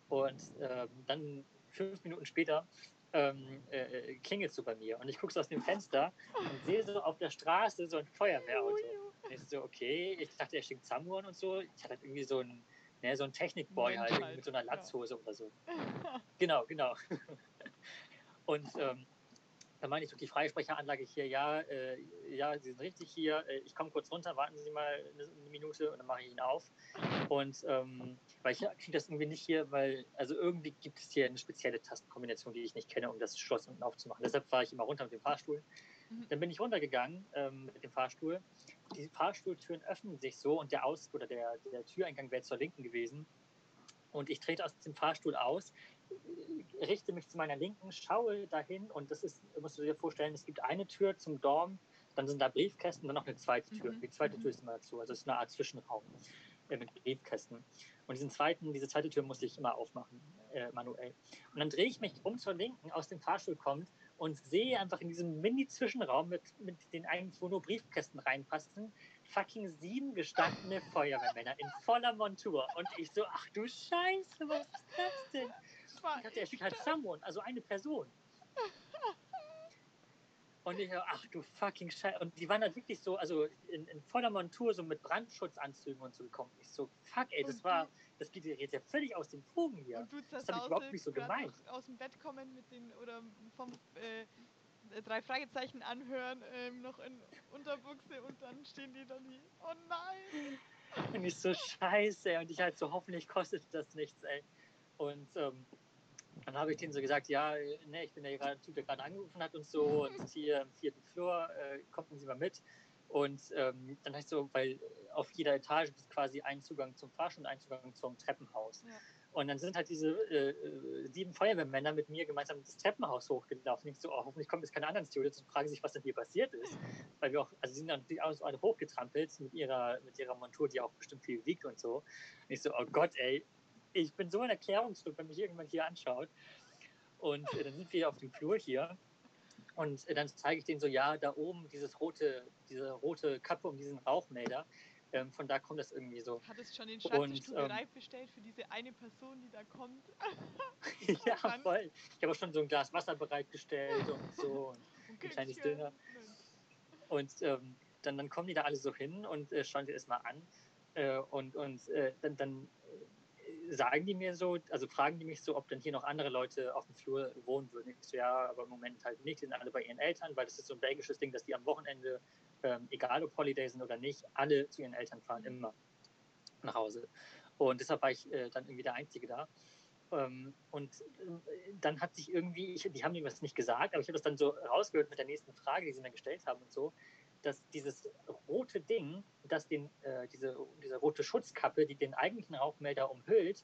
Und ähm, dann fünf Minuten später ähm, äh, klingelt so bei mir. Und ich gucke so aus dem Fenster und sehe so auf der Straße so ein Feuerwehrauto. Und ich so, okay, ich dachte, er schickt Samuan und so. Ich hatte halt irgendwie so ein, ne, so ein Technikboy halt, halt, mit so einer ja. Latzhose oder so. Genau, genau. Und ähm, dann meine ich so die Freisprecheranlage hier, ja, äh, ja, Sie sind richtig hier. Äh, ich komme kurz runter, warten Sie mal eine, Minute und dann mache ich ihn auf. Und ähm, weil ich kriege das irgendwie nicht hier, weil, also irgendwie gibt es hier eine spezielle Tastenkombination, die ich nicht kenne, um das Schloss unten aufzumachen. Deshalb fahre ich immer runter mit dem Fahrstuhl. Mhm. Dann bin ich runtergegangen ähm, mit dem Fahrstuhl. Die Fahrstuhltüren öffnen sich so und der Aus- oder der, der Türeingang wäre zur Linken gewesen. Und ich trete aus dem Fahrstuhl aus, richte mich zu meiner Linken, schaue dahin und das ist, musst du dir vorstellen, es gibt eine Tür zum Dorm, dann sind da Briefkästen und dann noch eine zweite Tür. Mhm. Die zweite. Tür ist immer dazu, also es ist eine Art Zwischenraum äh, mit Briefkästen. Und diesen zweiten, diese zweite Tür musste ich immer aufmachen, äh, manuell. Und dann drehe ich mich um zur Linken, aus dem Fahrstuhl kommt und sehe einfach in diesem Mini-Zwischenraum mit, mit den eigentlich, wo nur Briefkästen reinpassen, fucking sieben gestandene Feuerwehrmänner in voller Montur. Und ich so, ach du Scheiße, was ist das denn? Ich dachte, er schickt halt someone, also eine Person. Und ich ach du fucking Scheiße. Und die waren halt wirklich so, also in, in voller Montur, so mit Brandschutzanzügen und so gekommen. Ich so, fuck, ey, das war, das geht jetzt ja völlig aus den Fugen hier. Und du Das hab ich überhaupt nicht so gemeint. aus dem Bett kommen mit den oder vom äh, drei Fragezeichen anhören, ähm, noch in Unterbuchse und dann stehen die da nie. Oh nein! Und ich so, scheiße, ey. Und ich halt so, hoffentlich kostet das nichts, ey. Und ähm, dann habe ich denen so gesagt, ja, ne, ich bin der gerade Typ, der gerade angerufen hat und so. Und hier im vierten Flur, äh, kommen Sie mal mit. Und ähm, dann habe ich so, weil auf jeder Etage ist quasi ein Zugang zum Fahrstuhl und ein Zugang zum Treppenhaus. Ja. Und dann sind halt diese äh, äh, sieben Feuerwehrmänner mit mir gemeinsam das Treppenhaus hochgelaufen. Ich so, oh, hoffentlich kommen jetzt keine anderen Students und fragen sich, was denn hier passiert ist. Weil wir auch, also sie sind dann natürlich auch so alle hochgetrampelt mit ihrer, mit ihrer Montur, die auch bestimmt viel wiegt und so. Und ich so, oh Gott, ey, ich bin so ein Erklärungsstück, wenn mich irgendwann hier anschaut. Und äh, dann sind wir auf dem Flur hier. Und äh, dann zeige ich denen so, ja, da oben dieses rote, diese rote Kappe um diesen Rauchmelder. Ähm, von da kommt das irgendwie so. Hattest schon den Schreibtisch ähm, bereit bestellt für diese eine Person, die da kommt? ja, dann- voll. Ich habe auch schon so ein Glas Wasser bereitgestellt und so. Und Und Ein kleines. Dinner. Mensch. Und ähm, dann, dann kommen die da alle so hin und äh, schauen sich das mal an. Äh, und und äh, dann, dann sagen die mir so, also fragen die mich so, ob denn hier noch andere Leute auf dem Flur wohnen würden. Ich so, ja, aber im Moment halt nicht. Die sind alle bei ihren Eltern, weil das ist so ein belgisches Ding, dass die am Wochenende, ähm, egal ob Holiday sind oder nicht, alle zu ihren Eltern fahren, Mhm. immer nach Hause. Und deshalb war ich äh, dann irgendwie der Einzige da. Ähm, und ähm, dann hat sich irgendwie, ich, die haben mir das nicht gesagt, aber ich habe das dann so rausgehört mit der nächsten Frage, die sie mir gestellt haben und so, dass dieses rote Ding, das den, äh, diese, diese rote Schutzkappe, die den eigentlichen Rauchmelder umhüllt,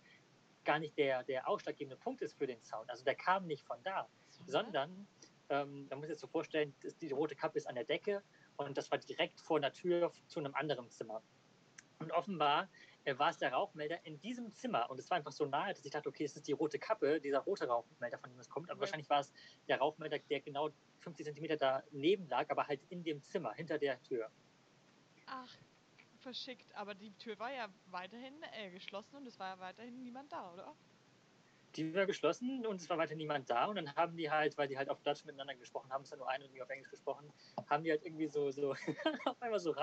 gar nicht der, der ausschlaggebende Punkt ist für den Sound. Also der kam nicht von da, sondern, ähm, man muss sich so vorstellen, dass die rote Kappe ist an der Decke und das war direkt vor der Tür zu einem anderen Zimmer. Und offenbar war es der Rauchmelder in diesem Zimmer. Und es war einfach so nahe, dass ich dachte, okay, es ist die rote Kappe, dieser rote Rauchmelder, von dem es kommt. Aber Ja. wahrscheinlich war es der Rauchmelder, der genau 50 Zentimeter daneben lag, aber halt in dem Zimmer, hinter der Tür. Ach, verschickt. Aber die Tür war ja weiterhin äh, geschlossen und es war ja weiterhin niemand da, oder? Die war geschlossen und es war weiter niemand da. Und dann haben die halt, weil die halt auf Deutsch miteinander gesprochen haben, es hat nur eine und nie auf Englisch gesprochen, haben die halt irgendwie so, so auf einmal so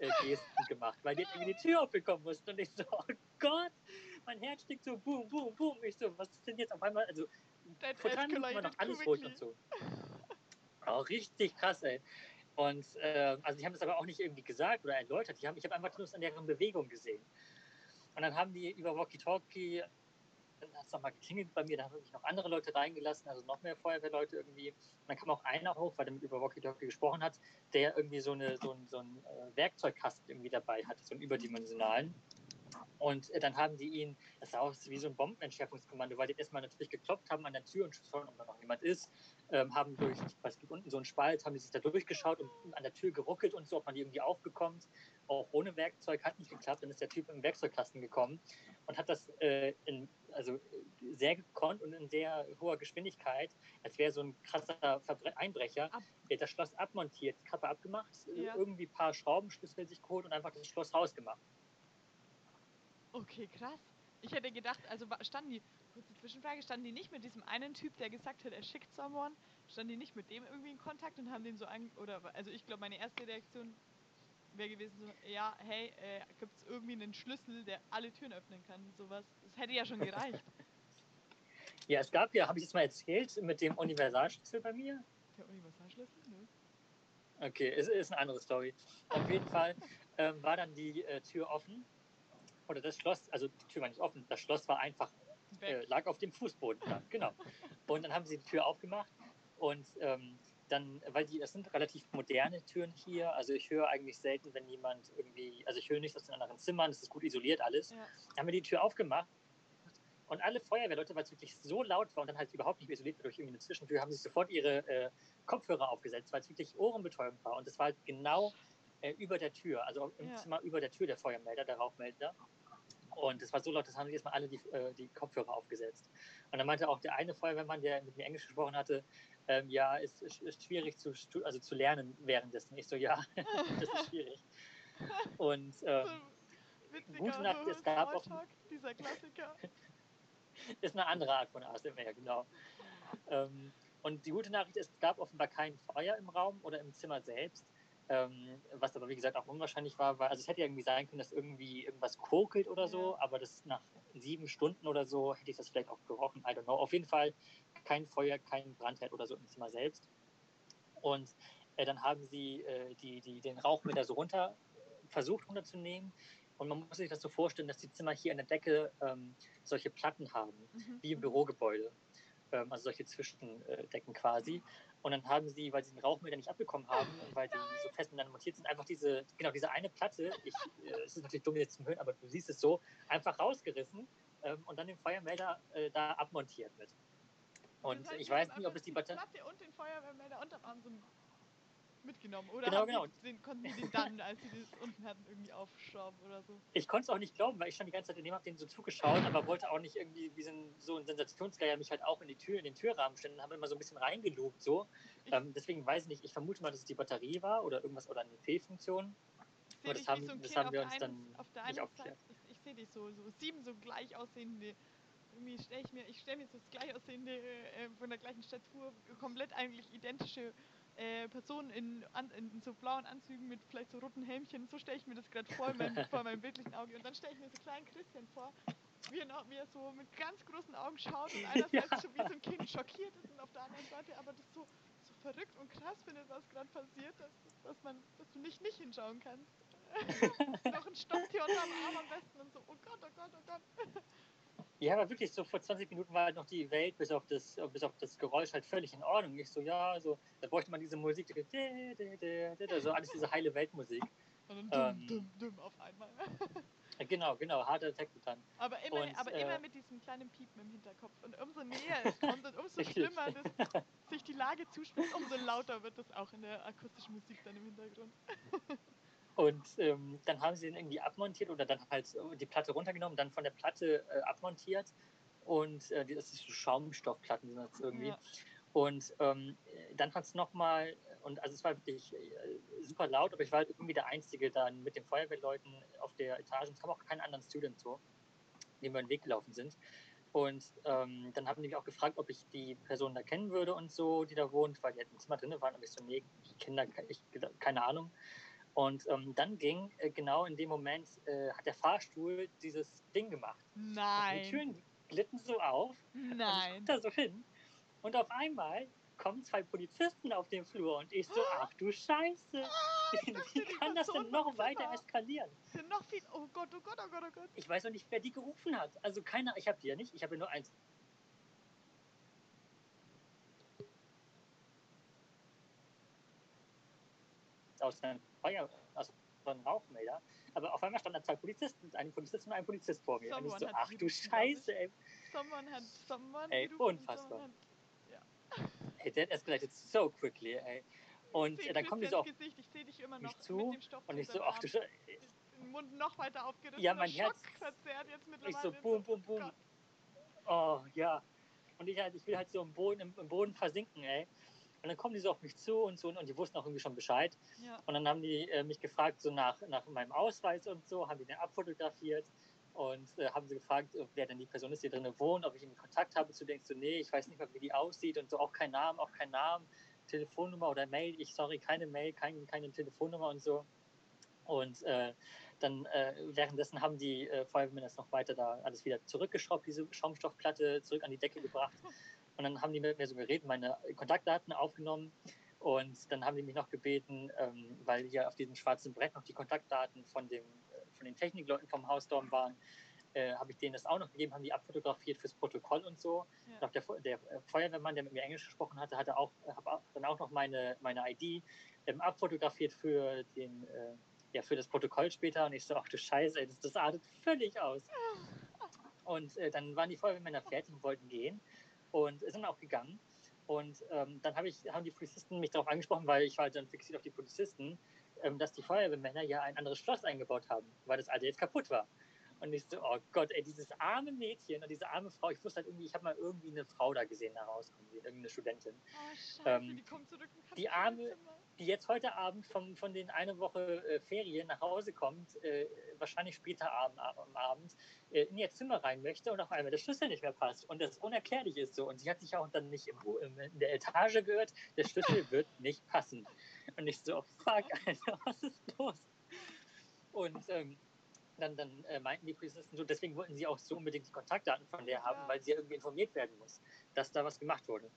Rambock-Gesten gemacht, weil die irgendwie die Tür aufbekommen mussten. Und ich so, oh Gott, mein Herz stickt so, boom, boom, boom. Ich so, was ist denn jetzt auf einmal? Also, That vor drei Minuten war noch alles ruhig und so. Oh, richtig krass, ey. Und äh, also die haben das aber auch nicht irgendwie gesagt oder erläutert. Die haben, ich habe einfach nur an deren Bewegung gesehen. Und dann haben die über Walkie-Talkie, dann hat es nochmal geklingelt bei mir, da haben mich noch andere Leute reingelassen, also noch mehr Feuerwehrleute irgendwie. Und dann kam auch einer hoch, weil der mit über Walkie-Talkie gesprochen hat, der irgendwie so, eine, so, ein, so einen äh, Werkzeugkasten irgendwie dabei hatte, so einen überdimensionalen. Und äh, dann haben die ihn, das sah aus wie so ein Bombenentschärfungskommando, weil die erstmal natürlich geklopft haben an der Tür und schauen, ob da noch jemand ist. Ähm, haben durch, es gibt unten so einen Spalt, haben die sich da durchgeschaut und an der Tür geruckelt und so, ob man die irgendwie aufbekommt. Auch ohne Werkzeug hat nicht geklappt. Dann ist der Typ im Werkzeugkasten gekommen und hat das äh, in, also sehr gekonnt und in sehr hoher Geschwindigkeit, als wäre so ein krasser Verbre Einbrecher, Ab- das Schloss abmontiert, die Kappe abgemacht, äh, Ja. irgendwie ein paar Schraubenschlüssel sich geholt und einfach das Schloss rausgemacht. Okay, krass. Ich hätte gedacht, also standen die, kurze Zwischenfrage, standen die nicht mit diesem einen Typ, der gesagt hat, er schickt someone, standen die nicht mit dem irgendwie in Kontakt und haben den so an, oder, also ich glaube, meine erste Reaktion wäre gewesen so, ja, hey, äh, gibt es irgendwie einen Schlüssel, der alle Türen öffnen kann, sowas. Das hätte ja schon gereicht. Ja, es gab ja, habe ich jetzt mal erzählt, mit dem Universalschlüssel bei mir. Der Universalschlüssel, ne? Okay, es ist eine andere Story. Auf jeden Fall ähm, war dann die äh, Tür offen. Oder das Schloss, also die Tür war nicht offen, das Schloss war einfach, äh, lag auf dem Fußboden. Ja, genau. Und dann haben sie die Tür aufgemacht und ähm, dann, weil die, das sind relativ moderne Türen hier, also ich höre eigentlich selten, wenn jemand irgendwie, also ich höre nicht aus den anderen Zimmern, es ist gut isoliert alles. Ja. Dann haben wir die Tür aufgemacht und alle Feuerwehrleute, weil es wirklich so laut war und dann halt überhaupt nicht mehr isoliert war durch irgendwie eine Zwischentür, haben sich sofort ihre äh, Kopfhörer aufgesetzt, weil es wirklich ohrenbetäubend war. Und es war halt genau äh, über der Tür, also im Ja. Zimmer über der Tür der Feuermelder, der Rauchmelder. Und es war so laut, das haben sich erstmal alle die, äh, die Kopfhörer aufgesetzt. Und dann meinte auch der eine Feuerwehrmann, der mit mir Englisch gesprochen hatte, ähm, ja, es ist, ist schwierig zu, also zu lernen währenddessen. Ich so, ja, das ist schwierig. Und ähm, witziger gute Nacht, es gab auch- dieser Klassiker. ist eine andere Art von ASMR, genau. Ähm, und die gute Nachricht ist, es gab offenbar kein Feuer im Raum oder im Zimmer selbst. Ähm, was aber wie gesagt auch unwahrscheinlich war, weil also es hätte irgendwie sein können, dass irgendwie irgendwas kokelt oder so, aber das nach sieben Stunden oder so hätte ich das vielleicht auch gerochen. I don't know. Auf jeden Fall kein Feuer, kein Brandherd oder so im Zimmer selbst. Und äh, dann haben sie äh, die, die, den Rauchmelder so runter versucht runterzunehmen. Und man muss sich das so vorstellen, dass die Zimmer hier an der Decke ähm, solche Platten haben Mhm. wie im Bürogebäude. Ähm, also solche Zwischendecken quasi. Und dann haben sie, weil sie den Rauchmelder nicht abbekommen haben, weil die so fest miteinander montiert sind, einfach diese, genau diese eine Platte, ich, äh, es ist natürlich dumm jetzt zum Hören, aber du siehst es so, einfach rausgerissen ähm, und dann den Feuermelder äh, da abmontiert mit. Und Das heißt, ich weiß nicht, ob es die Batterie. Platte und den Feuerwehrmelder unterm Arm so mitgenommen. Oder Genau, genau. Den, konnten die den dann, als sie das unten hatten, irgendwie aufschrauben oder so? Ich konnte es auch nicht glauben, weil ich stand die ganze Zeit daneben, habe denen so zugeschaut, aber wollte auch nicht irgendwie wie so ein, Sensationsgeier mich halt auch in die Tür, in den Türrahmen stellen und habe immer so ein bisschen reingelugt so. Ähm, deswegen weiß ich nicht, ich vermute mal, dass es die Batterie war oder irgendwas oder eine Fehlfunktion. sehe das haben- so das haben wir uns einen, dann auf der nicht einen Seite. aufgeklärt. Ich, ich sehe dich so, so sieben so gleich aussehende. Irgendwie stelle ich mir, ich stelle mir so das gleich aussehende, äh, von der gleichen Statur, komplett eigentlich identische äh, Personen in, an, in so blauen Anzügen mit vielleicht so roten Helmchen. So stelle ich mir das gerade vor, in meinem, vor meinem bildlichen Auge. Und dann stelle ich mir so kleinen Christian vor, wie er, noch- wie er so mit ganz großen Augen schaut und einerseits so wie so ein Kind schockiert ist und auf der anderen Seite aber das so, so verrückt und krass findet, was gerade passiert, dass, dass, man, dass du nicht nicht hinschauen kannst. Noch ein Stopptier unterm Arm am besten und so, oh Gott, oh Gott, oh Gott. Ja, aber wirklich, so vor 20 Minuten war halt noch die Welt bis auf das, bis auf das Geräusch halt völlig in Ordnung. Ich so, ja, so, da bräuchte man diese Musik, so alles diese heile Weltmusik. Und dann Ähm. dumm, dumm, dumm auf einmal. Genau, genau, harte Texte dann. Aber immer, Und, aber äh, immer mit diesem kleinen Piepen im Hinterkopf. Und umso näher es kommt und umso schlimmer das, sich die Lage zuspitzt, umso lauter wird das auch in der akustischen Musik dann im Hintergrund. Und ähm, dann haben sie den irgendwie abmontiert oder dann halt die Platte runtergenommen, dann von der Platte äh, abmontiert. Und äh, das ist so Schaumstoffplatten sind das irgendwie. Ja. Und ähm, dann hat es nochmal, und also es war wirklich äh, super laut, aber ich war halt irgendwie der Einzige dann mit den Feuerwehrleuten auf der Etage. Es kam auch keinen anderen Student so, die mir den Weg gelaufen sind. Und ähm, dann haben die mich auch gefragt, ob ich die Person da kennen würde und so, die da wohnt, weil die halt im Zimmer drin waren. Und ich so, nee, ich kenne da ich, keine Ahnung. Und ähm, dann ging äh, genau in dem Moment, äh, hat der Fahrstuhl dieses Ding gemacht. Nein. Und die Türen glitten so auf. Nein. Und ich da so hin. Und auf einmal kommen zwei Polizisten auf den Flur und ich so, ach du Scheiße. Ah, Wie kann das denn noch weiter eskalieren? Sind noch viel, oh Gott, oh Gott, oh Gott, oh Gott. Ich weiß noch nicht, wer die gerufen hat. Also keiner, ich habe die ja nicht, ich habe ja nur eins. Aus einem Feuer, aus einem Rauchmelder. Aber auf einmal standen da zwei Polizisten, ein Polizist und ein Polizist vor mir. Someone und ich so, ach du Scheiße, ey. Someone hat, someone ey, unfassbar. Hey, that escalated so quickly, ey. Und äh, dann kommen die so auf Gesicht. Ich sehe dich immer noch mich zu mit dem und ich so, ach du Scheiße. Den Mund noch weiter aufgerissen. Ja, mein Herz verzerrt jetzt mittlerweile. Ich so, boom, boom, boom. Oh, ja. Und ich, halt, ich will halt so im Boden, im, im, Boden versinken, ey. Und dann kommen die so auf mich zu und so und die wussten auch irgendwie schon Bescheid. Ja. Und dann haben die äh, mich gefragt, so nach, nach meinem Ausweis und so, haben die den abfotografiert und äh, haben sie gefragt, wer denn die Person ist, die drinnen wohnt, ob ich irgendwie Kontakt habe zu denkst du, nee, ich weiß nicht mal, wie die aussieht und so auch kein Namen, auch kein Namen, Telefonnummer oder Mail. Ich, sorry, keine Mail, kein, keine Telefonnummer und so. Und äh, dann äh, währenddessen haben die äh, Feuerwehrmänner das noch weiter da alles wieder zurückgeschraubt, diese Schaumstoffplatte zurück an die Decke gebracht. Und dann haben die mit mir so geredet, meine Kontaktdaten aufgenommen. Und dann haben die mich noch gebeten, ähm, weil hier auf diesem schwarzen Brett noch die Kontaktdaten von dem von den Technikleuten vom Hausdorm waren, äh, habe ich denen das auch noch gegeben, haben die abfotografiert fürs Protokoll und so. Ja. Der, der, Feuerwehrmann, der mit mir Englisch gesprochen hatte, hatte auch, habe dann auch noch meine, meine ID ähm, abfotografiert für den, äh, ja, für das Protokoll später. Und ich so, ach du Scheiße, ey, das, das artet völlig aus. Und äh, dann waren die Feuerwehrmänner fertig und wollten gehen und sind auch gegangen. Und ähm, dann hab ich, haben die Polizisten mich darauf angesprochen, weil ich war dann fixiert auf die Polizisten, ähm, dass die Feuerwehrmänner ja ein anderes Schloss eingebaut haben, weil das alte jetzt kaputt war. Und ich so, oh Gott, ey, dieses arme Mädchen und diese arme Frau, ich wusste halt irgendwie, ich habe mal irgendwie eine Frau da gesehen, da rauskommen irgendeine Studentin. Oh, scheiße, ähm, die kommt zurück und Die arme, die jetzt heute Abend vom, von den eine Woche äh, Ferien nach Hause kommt, äh, wahrscheinlich später Abend, am Abend, äh, in ihr Zimmer rein möchte und auf einmal der Schlüssel nicht mehr passt. Und das unerklärlich ist so. Und sie hat sich auch dann nicht im, in der Etage gehört, der Schlüssel wird nicht passen. Und ich so, fuck, Alter, was ist los? Und ähm, dann, dann äh, meinten die Polizisten so, deswegen wollten sie auch so unbedingt die Kontaktdaten von der haben, weil sie ja irgendwie informiert werden muss, dass da was gemacht wurde.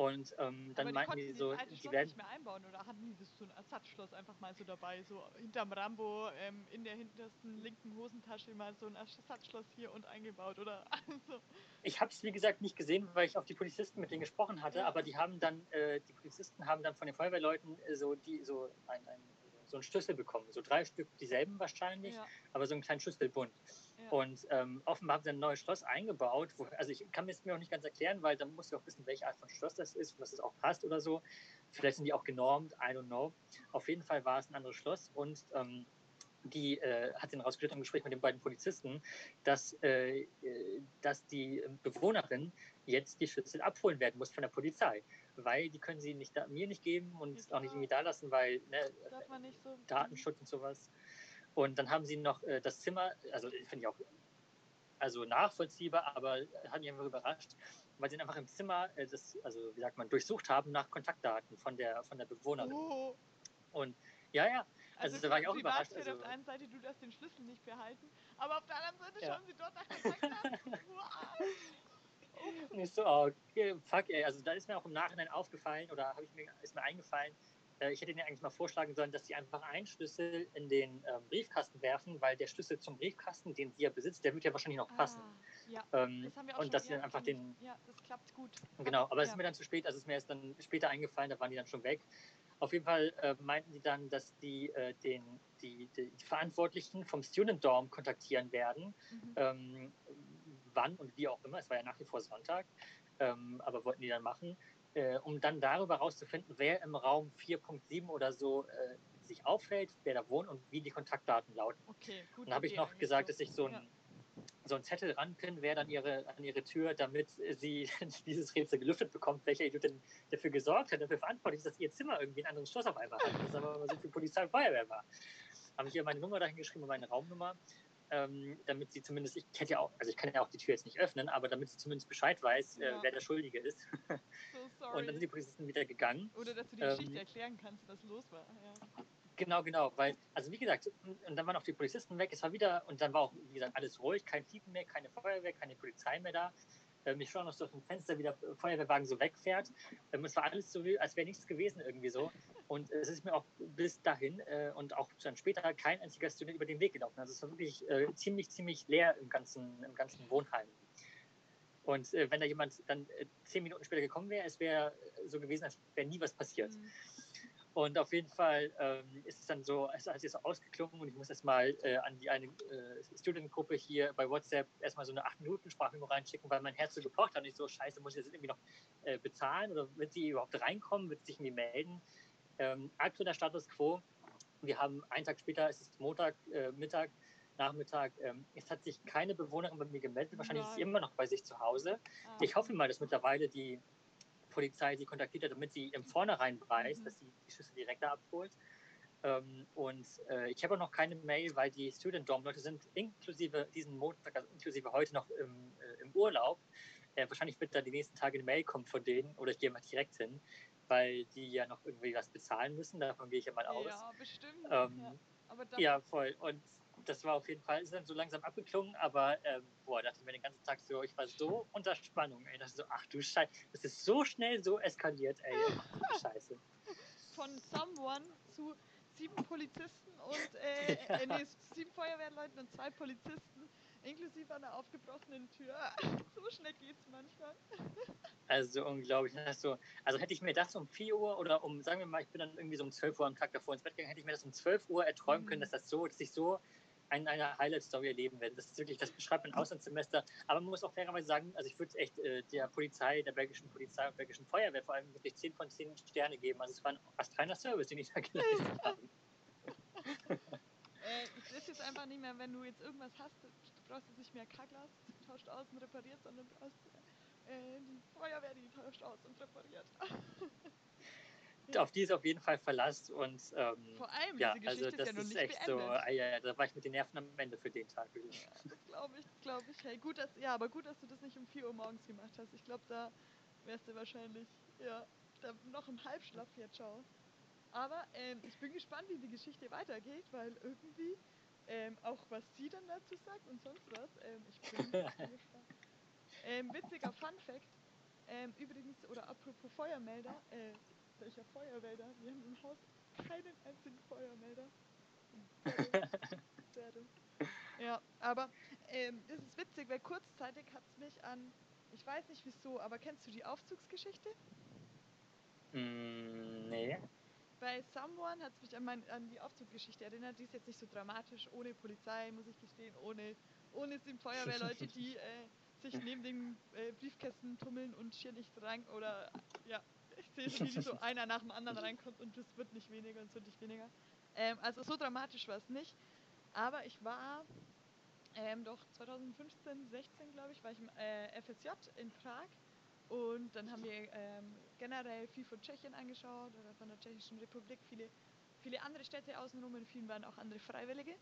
Und ähm, dann meinten die so, die werden nicht mehr einbauen oder hatten die das so ein Ersatzschloss einfach mal so dabei, so hinterm Rambo ähm, in der hintersten linken Hosentasche mal so ein Ersatzschloss hier und eingebaut oder also. Ich habe es wie gesagt nicht gesehen, weil ich auf die Polizisten mit denen gesprochen hatte, ja. aber die haben dann, äh, die Polizisten haben dann von den Feuerwehrleuten äh, so die so ein, ein so einen Schlüssel bekommen. So drei Stück, dieselben wahrscheinlich, ja. aber so einen kleinen Schlüsselbund. Ja. Und ähm, offenbar haben sie ein neues Schloss eingebaut. Wo, also ich kann es mir auch nicht ganz erklären, weil dann muss ich auch wissen, welche Art von Schloss das ist, was es auch passt oder so. Vielleicht sind die auch genormt, I don't know. Auf jeden Fall war es ein anderes Schloss und ähm, die äh, hat dann rausgestellt im Gespräch mit den beiden Polizisten, dass, äh, äh, dass die Bewohnerin jetzt die Schlüssel abholen werden muss von der Polizei, weil die können sie nicht da, mir nicht geben und ja, auch nicht irgendwie da lassen, weil ne, so Datenschutz und sowas. Und dann haben sie noch äh, das Zimmer, also finde ich auch also nachvollziehbar, aber hat mich einfach überrascht, weil sie einfach im Zimmer äh, das, also wie sagt man, durchsucht haben nach Kontaktdaten von der von der Bewohnerin. Oh. Und ja, ja, also, also da war ich auch überrascht. Also, auf der einen Seite, du darfst den Schlüssel nicht behalten, aber auf der anderen Seite ja. schauen sie dort nach Kontaktdaten. wow. Und ich so, oh, fuck, ey. Also da ist mir auch im Nachhinein aufgefallen oder habe ich mir, ist mir eingefallen, äh, ich hätte ihnen eigentlich mal vorschlagen sollen, dass sie einfach einen Schlüssel in den ähm, Briefkasten werfen, weil der Schlüssel zum Briefkasten, den sie ja besitzt, der wird ja wahrscheinlich noch passen. Ah, ja, ähm, das haben wir auch und dass sie dann einfach den. Ja, das klappt gut. Genau, aber es ja. ist mir dann zu spät, also es ist mir erst dann später eingefallen, da waren die dann schon weg. Auf jeden Fall äh, meinten die dann, dass die, äh, den, die, die, die, Verantwortlichen vom Student Dorm kontaktieren werden. Mhm. Ähm, wann und wie auch immer, es war ja nach wie vor Sonntag, ähm, aber wollten die dann machen. äh, um dann darüber herauszufinden, wer im Raum 4.7 oder so äh, sich aufhält, wer da wohnt und wie die Kontaktdaten lauten. Okay, gut. Dann habe ich noch gesagt, so. dass ich so ein, Ja. so einen Zettel ranpinne, wer dann ihre, an ihre Tür, damit sie dieses Rätsel gelüftet bekommt, welcher Idiot denn dafür gesorgt hat, dafür verantwortlich ist, dass ihr Zimmer irgendwie ein anderes Schloss auf einmal hat. Das aber so viel Polizei und Feuerwehr war. Habe ich ihr meine Nummer dahin geschrieben und meine Raumnummer, ähm, damit sie zumindest, ich hätte ja auch, also ich kann ja auch die Tür jetzt nicht öffnen, aber damit sie zumindest Bescheid weiß, Ja. äh, wer der Schuldige ist. So Und dann sind die. Polizisten wieder gegangen. Oder dass du die ähm, Geschichte erklären kannst, was los war. Ja. Genau, genau, weil, also wie gesagt, und dann waren auch die Polizisten weg, es war wieder, und dann war auch, wie gesagt, alles ruhig, kein Piepen mehr, keine Feuerwehr, keine Polizei mehr da. Ähm, ich schaue noch so aus dem Fenster, wie der Feuerwehrwagen so wegfährt. Ähm, es war alles so, als wäre nichts gewesen irgendwie so. Und es ist mir auch bis dahin äh, und auch dann später kein einziger Student über den Weg gelaufen. Also es war wirklich äh, ziemlich, ziemlich leer im ganzen, im ganzen Wohnheim. Und äh, wenn da jemand dann äh, zehn Minuten später gekommen wäre, es wäre so gewesen, als wäre nie was passiert. Mhm. Und auf jeden Fall ähm, ist es dann so, es hat sich so ausgeklungen und ich muss erstmal äh, an die eine äh, Studentengruppe hier bei WhatsApp erstmal so eine 8-Minuten-Sprachmemo reinschicken, weil mein Herz so gepocht hat und ich so, scheiße, muss ich das irgendwie noch äh, bezahlen oder wird sie überhaupt reinkommen, wird sie sich irgendwie melden? Ähm, aktueller Status quo, wir haben einen Tag später, es ist Montag, äh, Mittag, Nachmittag, ähm, es hat sich keine Bewohnerin bei mir gemeldet, wahrscheinlich ist sie Nein. immer noch bei sich zu Hause. Ah. Ich hoffe mal, dass mittlerweile die Polizei sie kontaktiert hat, damit sie im Vornherein weiß, Mhm. dass sie die Schüsse direkt da abholt. Ähm, und äh, ich habe auch noch keine Mail, weil die Student Dorm Leute sind inklusive diesen Montag, also inklusive heute noch im, äh, im Urlaub. Äh, wahrscheinlich wird da die nächsten Tage eine Mail kommen von denen oder ich gehe mal direkt hin, weil die ja noch irgendwie was bezahlen müssen. Davon gehe ich ja mal aus. Ja, bestimmt. Ähm, ja. Ja, voll. Und das war auf jeden Fall, ist dann so langsam abgeklungen, aber ähm, boah, dachte ich mir den ganzen Tag so, ich war so unter Spannung, ey. Das so, ach du Scheiße, das ist so schnell so eskaliert, ey. Ach Scheiße. von Someone zu sieben Polizisten und äh, äh, nee, sieben Feuerwehrleuten und zwei Polizisten, inklusive einer aufgebrochenen Tür. so schnell geht's manchmal. Also unglaublich. Das ist so, also hätte ich mir das um 4 Uhr oder um, sagen wir mal, ich bin dann irgendwie so um 12 Uhr am Tag davor ins Bett gegangen, hätte ich mir das um 12 Uhr erträumen können, Mhm. dass das so, dass ich so eine, eine Highlight-Story erleben werde. Das ist wirklich, das beschreibt mein Auslandssemester. Aber man muss auch fairerweise sagen, also ich würde echt äh, der Polizei, der belgischen Polizei und belgischen Feuerwehr vor allem wirklich 10 von 10 Sterne geben. Also es war ein astreiner Service, den ich da geleistet habe. Äh, ich weiß jetzt einfach nicht mehr, wenn du jetzt irgendwas hast, brauchst jetzt nicht mehr K-Glas, tauscht aus und repariert, sondern du brauchst äh, die Feuerwehr, die tauscht aus und repariert. Auf die ist auf jeden Fall Verlass und ähm, Vor allem, ja, diese Geschichte also das ist ja ist nicht echt so, beendet. ah, ja, ja, da war ich mit den Nerven am Ende für den Tag. Ja, das glaube ich, glaube ich. Hey, gut, dass, ja, aber gut, dass du das nicht um 4 Uhr morgens gemacht hast. Ich glaube, da wärst du wahrscheinlich, ja, da noch im Halbschlaf jetzt schau. Aber ähm, ich bin gespannt, wie die Geschichte weitergeht, weil irgendwie ähm, auch was sie dann dazu sagt und sonst was. Ähm, ich bin. Ähm, witziger Fun Fact. Ähm, übrigens, oder apropos Feuermelder, äh, welcher Feuermelder? Wir haben im Haus keinen einzigen Feuermelder. Ja, aber ähm, das ist witzig, weil kurzzeitig hat es mich an, ich weiß nicht wieso, aber kennst du die Aufzugsgeschichte? Mm, nee. Bei Someone hat es mich an, mein, an die Aufzugsgeschichte erinnert. Die ist jetzt nicht so dramatisch, ohne Polizei, muss ich gestehen, ohne, ohne sieben Feuerwehrleute, die äh, sich neben den äh, Briefkästen tummeln und schier nicht rein oder ja, ich sehe so, wie so einer nach dem anderen reinkommt und es wird nicht weniger und es wird nicht weniger. Ähm, also so dramatisch war es nicht. Aber ich war ähm, doch 2015, 16 glaube ich, war ich im äh, FSJ in Prag und dann haben wir ähm, generell viel von Tschechien angeschaut oder von der Tschechischen Republik, viele, viele andere Städte außenrum, in vielen waren auch andere Freiwillige.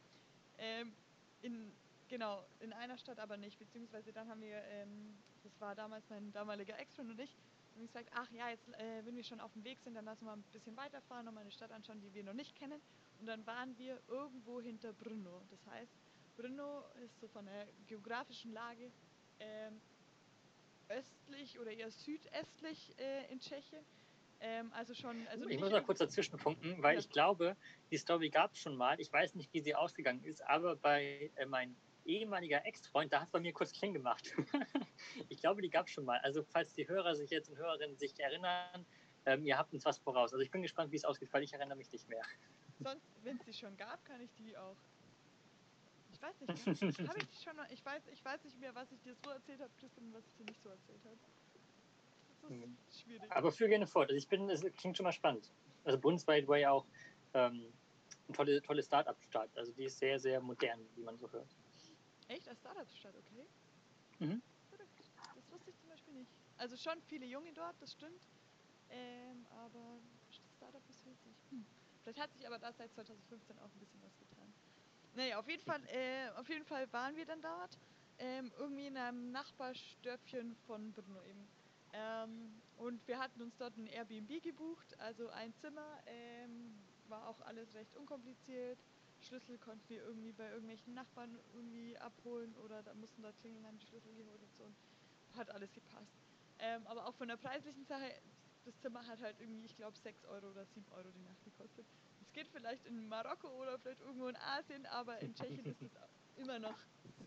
Ähm, in, genau, in einer Stadt aber nicht, beziehungsweise dann haben wir, ähm, das war damals mein damaliger Ex-Freund und ich, haben gesagt, ach ja, jetzt, äh, wenn wir schon auf dem Weg sind, dann lassen wir ein bisschen weiterfahren, nochmal eine Stadt anschauen, die wir noch nicht kennen. Und dann waren wir irgendwo hinter Brno. Das heißt, Brno ist so von der geografischen Lage ähm, östlich oder eher südöstlich äh, in Tschechien. Ähm, also schon, also ich nicht muss mal kurz dazwischen punkten, weil Ja. ich glaube, die Story gab es schon mal. Ich weiß nicht, wie sie ausgegangen ist, aber bei äh, meinem ehemaliger Ex-Freund, da hat es bei mir kurz Kling gemacht. ich glaube, die gab es schon mal. Also falls die Hörer sich jetzt und Hörerinnen sich erinnern, ähm, ihr habt uns was voraus. Also ich bin gespannt, wie es ausgeht, weil ich erinnere mich nicht mehr. Sonst, wenn es die schon gab, kann ich die auch. Ich weiß nicht, habe ich schon mal, ich weiß, ich weiß nicht mehr, was ich dir so erzählt habe, Christian, und was ich dir nicht so erzählt habe. ist Mhm. schwierig. Aber führe gerne fort. Also ich bin, es klingt schon mal spannend. Also Bundesweit war ja auch ähm, ein tolle, tolle Start-up-Start. Also die ist sehr, sehr modern, wie man so hört. Echt, als Startup-Stadt, okay? Mhm. Das wusste ich zum Beispiel nicht. Also schon viele Junge dort, das stimmt. Ähm, aber Startup ist witzig. Hm. Vielleicht hat sich aber da seit 2015 auch ein bisschen was getan. Naja, auf jeden Fall, äh, auf jeden Fall waren wir dann dort. Ähm, irgendwie in einem Nachbarstörfchen von Brno eben. Ähm, und wir hatten uns dort ein Airbnb gebucht, also ein Zimmer, ähm, war auch alles recht unkompliziert. Schlüssel konnten wir irgendwie bei irgendwelchen Nachbarn irgendwie abholen oder da mussten da klingeln, haben die Schlüssel geholt und so. Und hat alles gepasst. Ähm, aber auch von der preislichen Sache, das Zimmer hat halt irgendwie, ich glaube, 6 Euro oder 7 Euro die Nacht gekostet. Es geht vielleicht in Marokko oder vielleicht irgendwo in Asien, aber in Tschechien ist das immer noch,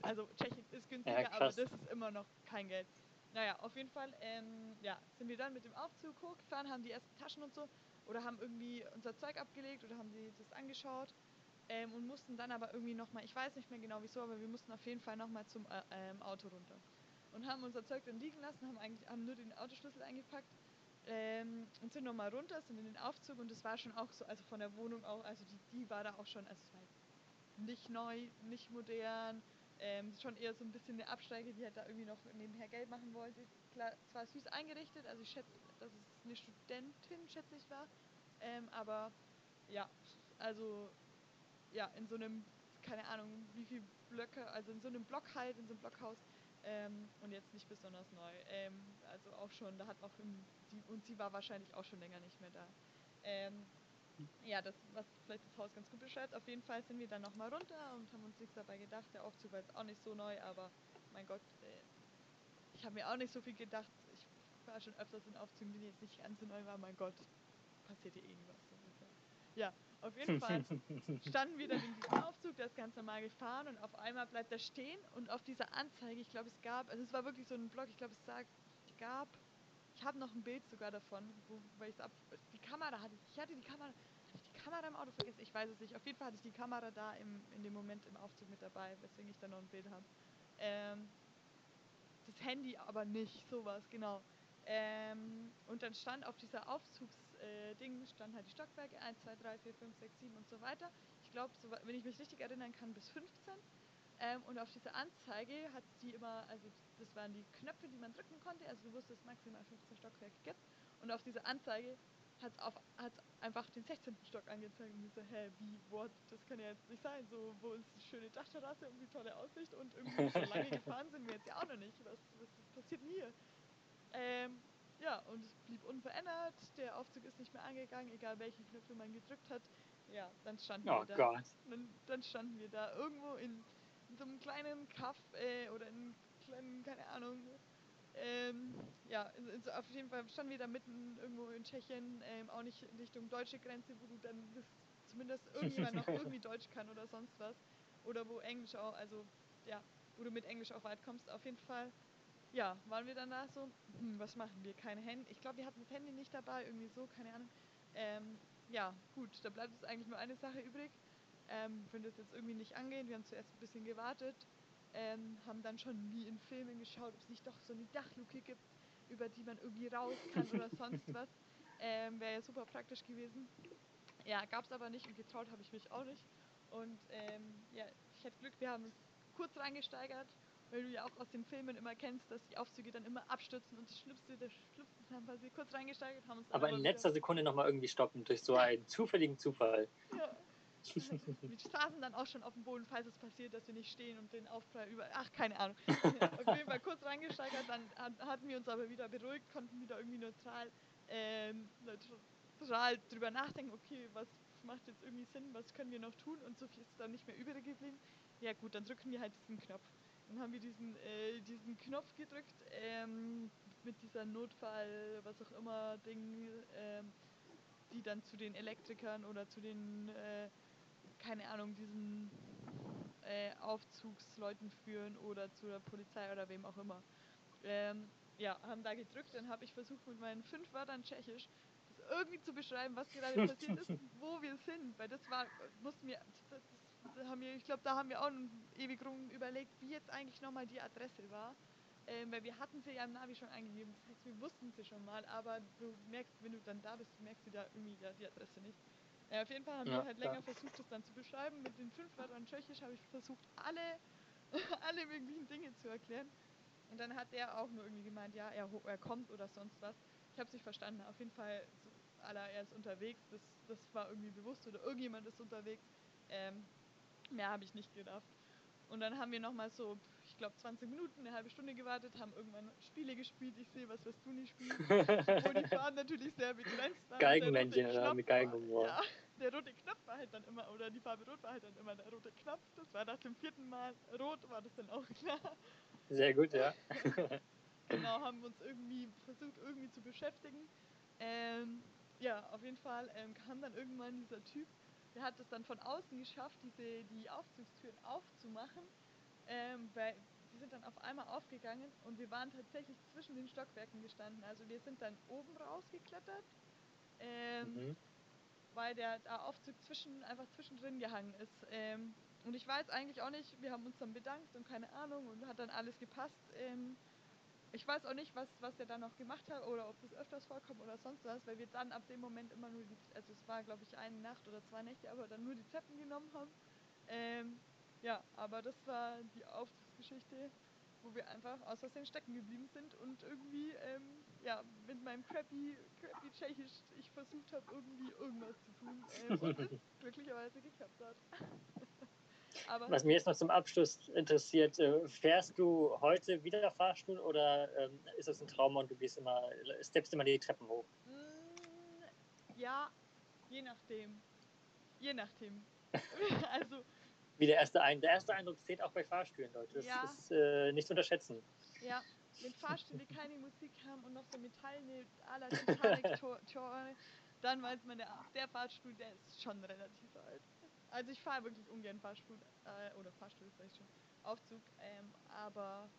also Tschechien ist günstiger, Ja, aber das ist immer noch kein Geld. Naja, auf jeden Fall, ähm, ja, sind wir dann mit dem Aufzug hochgefahren, haben die ersten Taschen und so oder haben irgendwie unser Zeug abgelegt oder haben die das angeschaut ähm, und mussten dann aber irgendwie nochmal, ich weiß nicht mehr genau wieso, aber wir mussten auf jeden Fall nochmal zum äh, ähm, Auto runter und haben unser Zeug dann liegen lassen, haben eigentlich haben nur den Autoschlüssel eingepackt ähm, und sind nochmal runter, sind in den Aufzug und das war schon auch so, also von der Wohnung auch, also die, die war da auch schon, also es war nicht neu, nicht modern, ähm, schon eher so ein bisschen eine Absteige, die halt da irgendwie noch nebenher Geld machen wollte. Klar, zwar süß eingerichtet, also ich schätze, dass es eine Studentin, schätze ich, war, ähm, aber ja, also ja, in so einem, keine Ahnung, wie viel Blöcke, also in so einem Block halt, in so einem Blockhaus, ähm, und jetzt nicht besonders neu. Ähm, also auch schon, da hat auch im, die, und sie war wahrscheinlich auch schon länger nicht mehr da. Ähm, ja, das, was vielleicht das Haus ganz gut beschreibt. Auf jeden Fall sind wir dann nochmal runter und haben uns nichts dabei gedacht. Der Aufzug war jetzt auch nicht so neu, aber mein Gott, äh, ich habe mir auch nicht so viel gedacht. Ich war schon öfters in Aufzügen, die jetzt nicht ganz so neu waren. Mein Gott, passiert. So ungefähr. Ja, auf jeden Fall standen wir dann in diesem Aufzug, der ist ganz normal gefahren und auf einmal bleibt er stehen und auf dieser Anzeige, ich glaube es gab, also es war wirklich so ein Blog, ich glaube es sagt, gab, ich habe noch ein Bild sogar davon, wo, weil ich ab, die Kamera hatte ich, ich hatte die Kamera, hatte ich die Kamera im Auto vergessen, ich weiß es nicht, auf jeden Fall hatte ich die Kamera da im, in dem Moment im Aufzug mit dabei, weswegen ich da noch ein Bild habe. Ähm, das Handy aber nicht, sowas, genau. Ähm, und dann stand auf dieser Aufzugsding, stand halt die Stockwerke, 1, 2, 3, 4, 5, 6, 7 und so weiter. Ich glaube, so, wenn ich mich richtig erinnern kann, bis 15. Ähm, und auf dieser Anzeige hat sie immer, also das waren die Knöpfe, die man drücken konnte, also du wusstest maximal 15 Stockwerke gibt. Und auf dieser Anzeige hat es einfach den 16. Stock angezeigt und ich so, hä, wie, what, das kann ja jetzt nicht sein, so, wo uns eine schöne Dachterrasse, irgendwie tolle Aussicht und irgendwie schon lange gefahren sind wir jetzt ja auch noch nicht, was, was passiert denn hier? Und es blieb unverändert, der Aufzug ist nicht mehr angegangen, egal welche Knöpfe man gedrückt hat. Ja, dann standen Oh wir da. Gott. Dann, dann standen wir da irgendwo in, in so einem kleinen Kaff äh, oder in einem kleinen, keine Ahnung. Ähm, ja, in, in, so- auf jeden Fall standen wir da mitten irgendwo in Tschechien, ähm, auch nicht in Richtung deutsche Grenze, wo du dann das, zumindest irgendjemand noch irgendwie Deutsch kann oder sonst was. Oder wo Englisch auch, also ja, wo du mit Englisch auch weit kommst. Auf jeden Fall ja, waren wir danach so, hm, was machen wir? Keine Handy. Ich glaube, wir hatten das Handy nicht dabei, irgendwie so, keine Ahnung. Ähm, ja, gut, da bleibt uns eigentlich nur eine Sache übrig. Ähm, wenn das jetzt irgendwie nicht angeht, wir haben zuerst ein bisschen gewartet, ähm, haben dann schon wie in Filmen geschaut, ob es nicht doch so eine Dachluke gibt, über die man irgendwie raus kann oder sonst was. Ähm, Wäre ja super praktisch gewesen. Ja, gab es aber nicht und getraut habe ich mich auch nicht. Und ähm, ja, ich hatte Glück, wir haben uns kurz reingesteigert, weil du ja auch aus den Filmen immer kennst, dass die Aufzüge dann immer abstürzen und das Schlimmste, das Schlimmste haben wir sie kurz reingesteigert, haben uns Aber in wieder- letzter Sekunde nochmal irgendwie stoppen durch so einen zufälligen Zufall. Ja. Wir saßen dann auch schon auf dem Boden, falls es passiert, dass wir nicht stehen und den Aufprall über. Ach, keine Ahnung. auf jeden Fall kurz reingesteigert, dann hat- hatten wir uns aber wieder beruhigt, konnten wieder irgendwie neutral, ähm, neutral drüber nachdenken, okay, was macht jetzt irgendwie Sinn, was können wir noch tun und so viel ist dann nicht mehr übrig geblieben. Ja gut, dann drücken wir halt diesen Knopf. Dann haben wir diesen, äh, diesen Knopf gedrückt, ähm, mit dieser Notfall, was auch immer, Ding, ähm, die dann zu den Elektrikern oder zu den, äh, keine Ahnung, diesen äh, Aufzugsleuten führen oder zu der Polizei oder wem auch immer. Ähm, ja, haben da gedrückt, dann habe ich versucht mit meinen fünf Wörtern Tschechisch das irgendwie zu beschreiben, was gerade passiert ist, wo wir sind, weil das war, mussten wir, das, haben wir, ich glaube, da haben wir auch ewig rum überlegt, wie jetzt eigentlich nochmal die Adresse war. Ähm, weil wir hatten sie ja im Navi schon eingegeben, das heißt, wir wussten sie schon mal, aber du merkst, wenn du dann da bist, merkst du da irgendwie ja, die Adresse nicht. Ja, auf jeden Fall haben Ja, wir halt länger versucht, das dann zu beschreiben. Mit den fünf Wörtern Tschechisch habe ich versucht, alle, alle möglichen Dinge zu erklären. Und dann hat der auch nur irgendwie gemeint, ja, er, er kommt oder sonst was. Ich habe es nicht verstanden. Auf jeden Fall, so, aller, er ist unterwegs. Das, das war irgendwie bewusst oder irgendjemand ist unterwegs. Ähm, mehr habe ich nicht gedacht. Und dann haben wir nochmal so, ich glaube, 20 Minuten, eine halbe Stunde gewartet, haben irgendwann Spiele gespielt. Ich sehe, was wirst du nicht spielen. Wo die Fahren natürlich sehr begrenzt waren. Geigenmännchen? Knopf Mit war- Geigenhumor. Ja, der rote Knopf war halt dann immer, oder die Farbe Rot war halt dann immer der rote Knopf. Das war nach dem vierten Mal Rot, war das dann auch klar. Sehr gut, ja. Genau, haben uns irgendwie versucht, irgendwie zu beschäftigen. Ähm, ja, auf jeden Fall ähm, kam dann irgendwann dieser Typ, der hat es dann von außen geschafft, diese, die Aufzugstüren aufzumachen. Ähm, weil die sind dann auf einmal aufgegangen und wir waren tatsächlich zwischen den Stockwerken gestanden. Also wir sind dann oben rausgeklettert, ähm, Mhm. weil der, der Aufzug zwischen, einfach zwischendrin gehangen ist. Ähm, und ich weiß eigentlich auch nicht, wir haben uns dann bedankt und keine Ahnung und hat dann alles gepasst. Ich weiß auch nicht, was, was der dann noch gemacht hat oder ob das öfters vorkommt oder sonst was, weil wir dann ab dem Moment immer nur die, also es war glaube ich eine Nacht oder zwei Nächte, aber dann nur die Treppen genommen haben. Ähm, ja, aber das war die Aufzugsgeschichte, wo wir einfach aus Versehen stecken geblieben sind und irgendwie, ähm, ja, mit meinem crappy, crappy Tschechisch ich versucht habe, irgendwie irgendwas zu tun ähm, und es glücklicherweise geklappt hat. aber Was mich jetzt noch zum Abschluss interessiert, äh, fährst du heute wieder Fahrstuhl oder ähm, ist das ein Trauma und du gehst immer, steppst immer die Treppen hoch? Mm, Ja, je nachdem. Je nachdem. also, Wie der erste Eindruck. Der erste Eindruck zählt auch bei Fahrstühlen, Leute. Das Ja. ist äh, nicht zu unterschätzen. ja, wenn Fahrstühle keine Musik haben und noch so metallene à la Titanic-Tore, dann weiß man, der, der Fahrstuhl, der ist schon relativ alt. Also ich fahre wirklich ungern Fahrstuhl, äh, oder Fahrstuhl ich schon, Aufzug, ähm, aber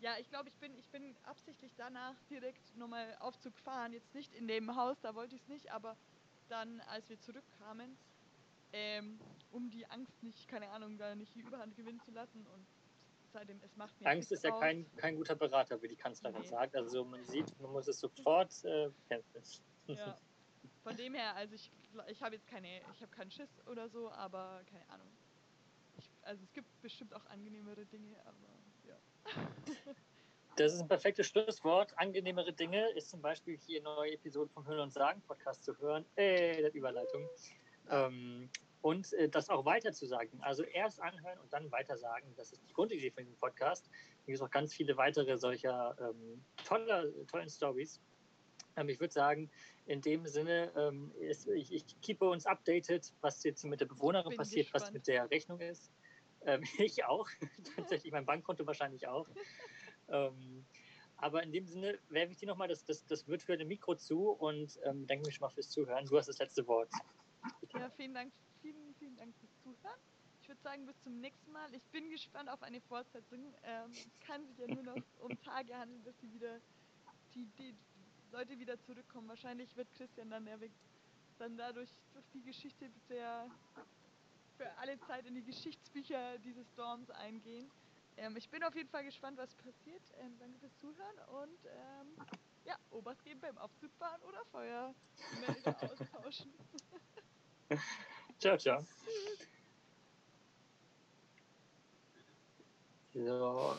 ja, ich glaube, ich bin, ich bin absichtlich danach direkt nochmal Aufzug fahren, jetzt nicht in dem Haus, da wollte ich es nicht, aber dann, als wir zurückkamen, ähm, um die Angst nicht, keine Ahnung, da nicht die Überhand gewinnen zu lassen und seitdem, es macht mir Angst ist ja aus. kein, kein guter Berater, wie die Kanzlerin Nee. sagt. Also man sieht, man muss es sofort äh, kämpfen. Ja. Von dem her, also ich, ich habe jetzt keine, ich habe keinen Schiss oder so, aber keine Ahnung. Ich, also es gibt bestimmt auch angenehmere Dinge, aber ja. Das ist ein perfektes Schlusswort. Angenehmere Dinge ist zum Beispiel hier neue Episoden vom Hören und Sagen Podcast zu hören. Äh, das Überleitung. Ähm, und äh, das auch weiter zu sagen. Also erst anhören und dann weiter sagen. Das ist die Grundidee von diesem Podcast. Hier gibt es auch ganz viele weitere solcher ähm, toller, tollen Stories. Ähm, ich würde sagen, in dem Sinne, ähm, ist, ich, ich keep uns updated, was jetzt mit der Bewohnerin Bin passiert, was gespannt. mit der Rechnung ist. Ähm, ich auch. Tatsächlich, mein Bankkonto wahrscheinlich auch. ähm, aber in dem Sinne werfe ich dir nochmal das, das, das virtuelle Mikro zu und ähm, danke mir schon mal fürs Zuhören. Du hast das letzte Wort. Ja, vielen Dank, vielen, vielen Dank fürs Zuhören. Ich würde sagen, bis zum nächsten Mal. Ich bin gespannt auf eine Fortsetzung. Ähm, es kann sich ja nur noch um Tage handeln, bis die wieder die, die Leute wieder zurückkommen. Wahrscheinlich wird Christian dann Weg dann dadurch durch die Geschichte der für alle Zeit in die Geschichtsbücher dieses Storms eingehen. Ähm, ich bin auf jeden Fall gespannt, was passiert. Ähm, danke fürs Zuhören und ähm, ja, Obacht geben beim Aufzugfahren oder Feuermelder austauschen. Ciao, ciao. So.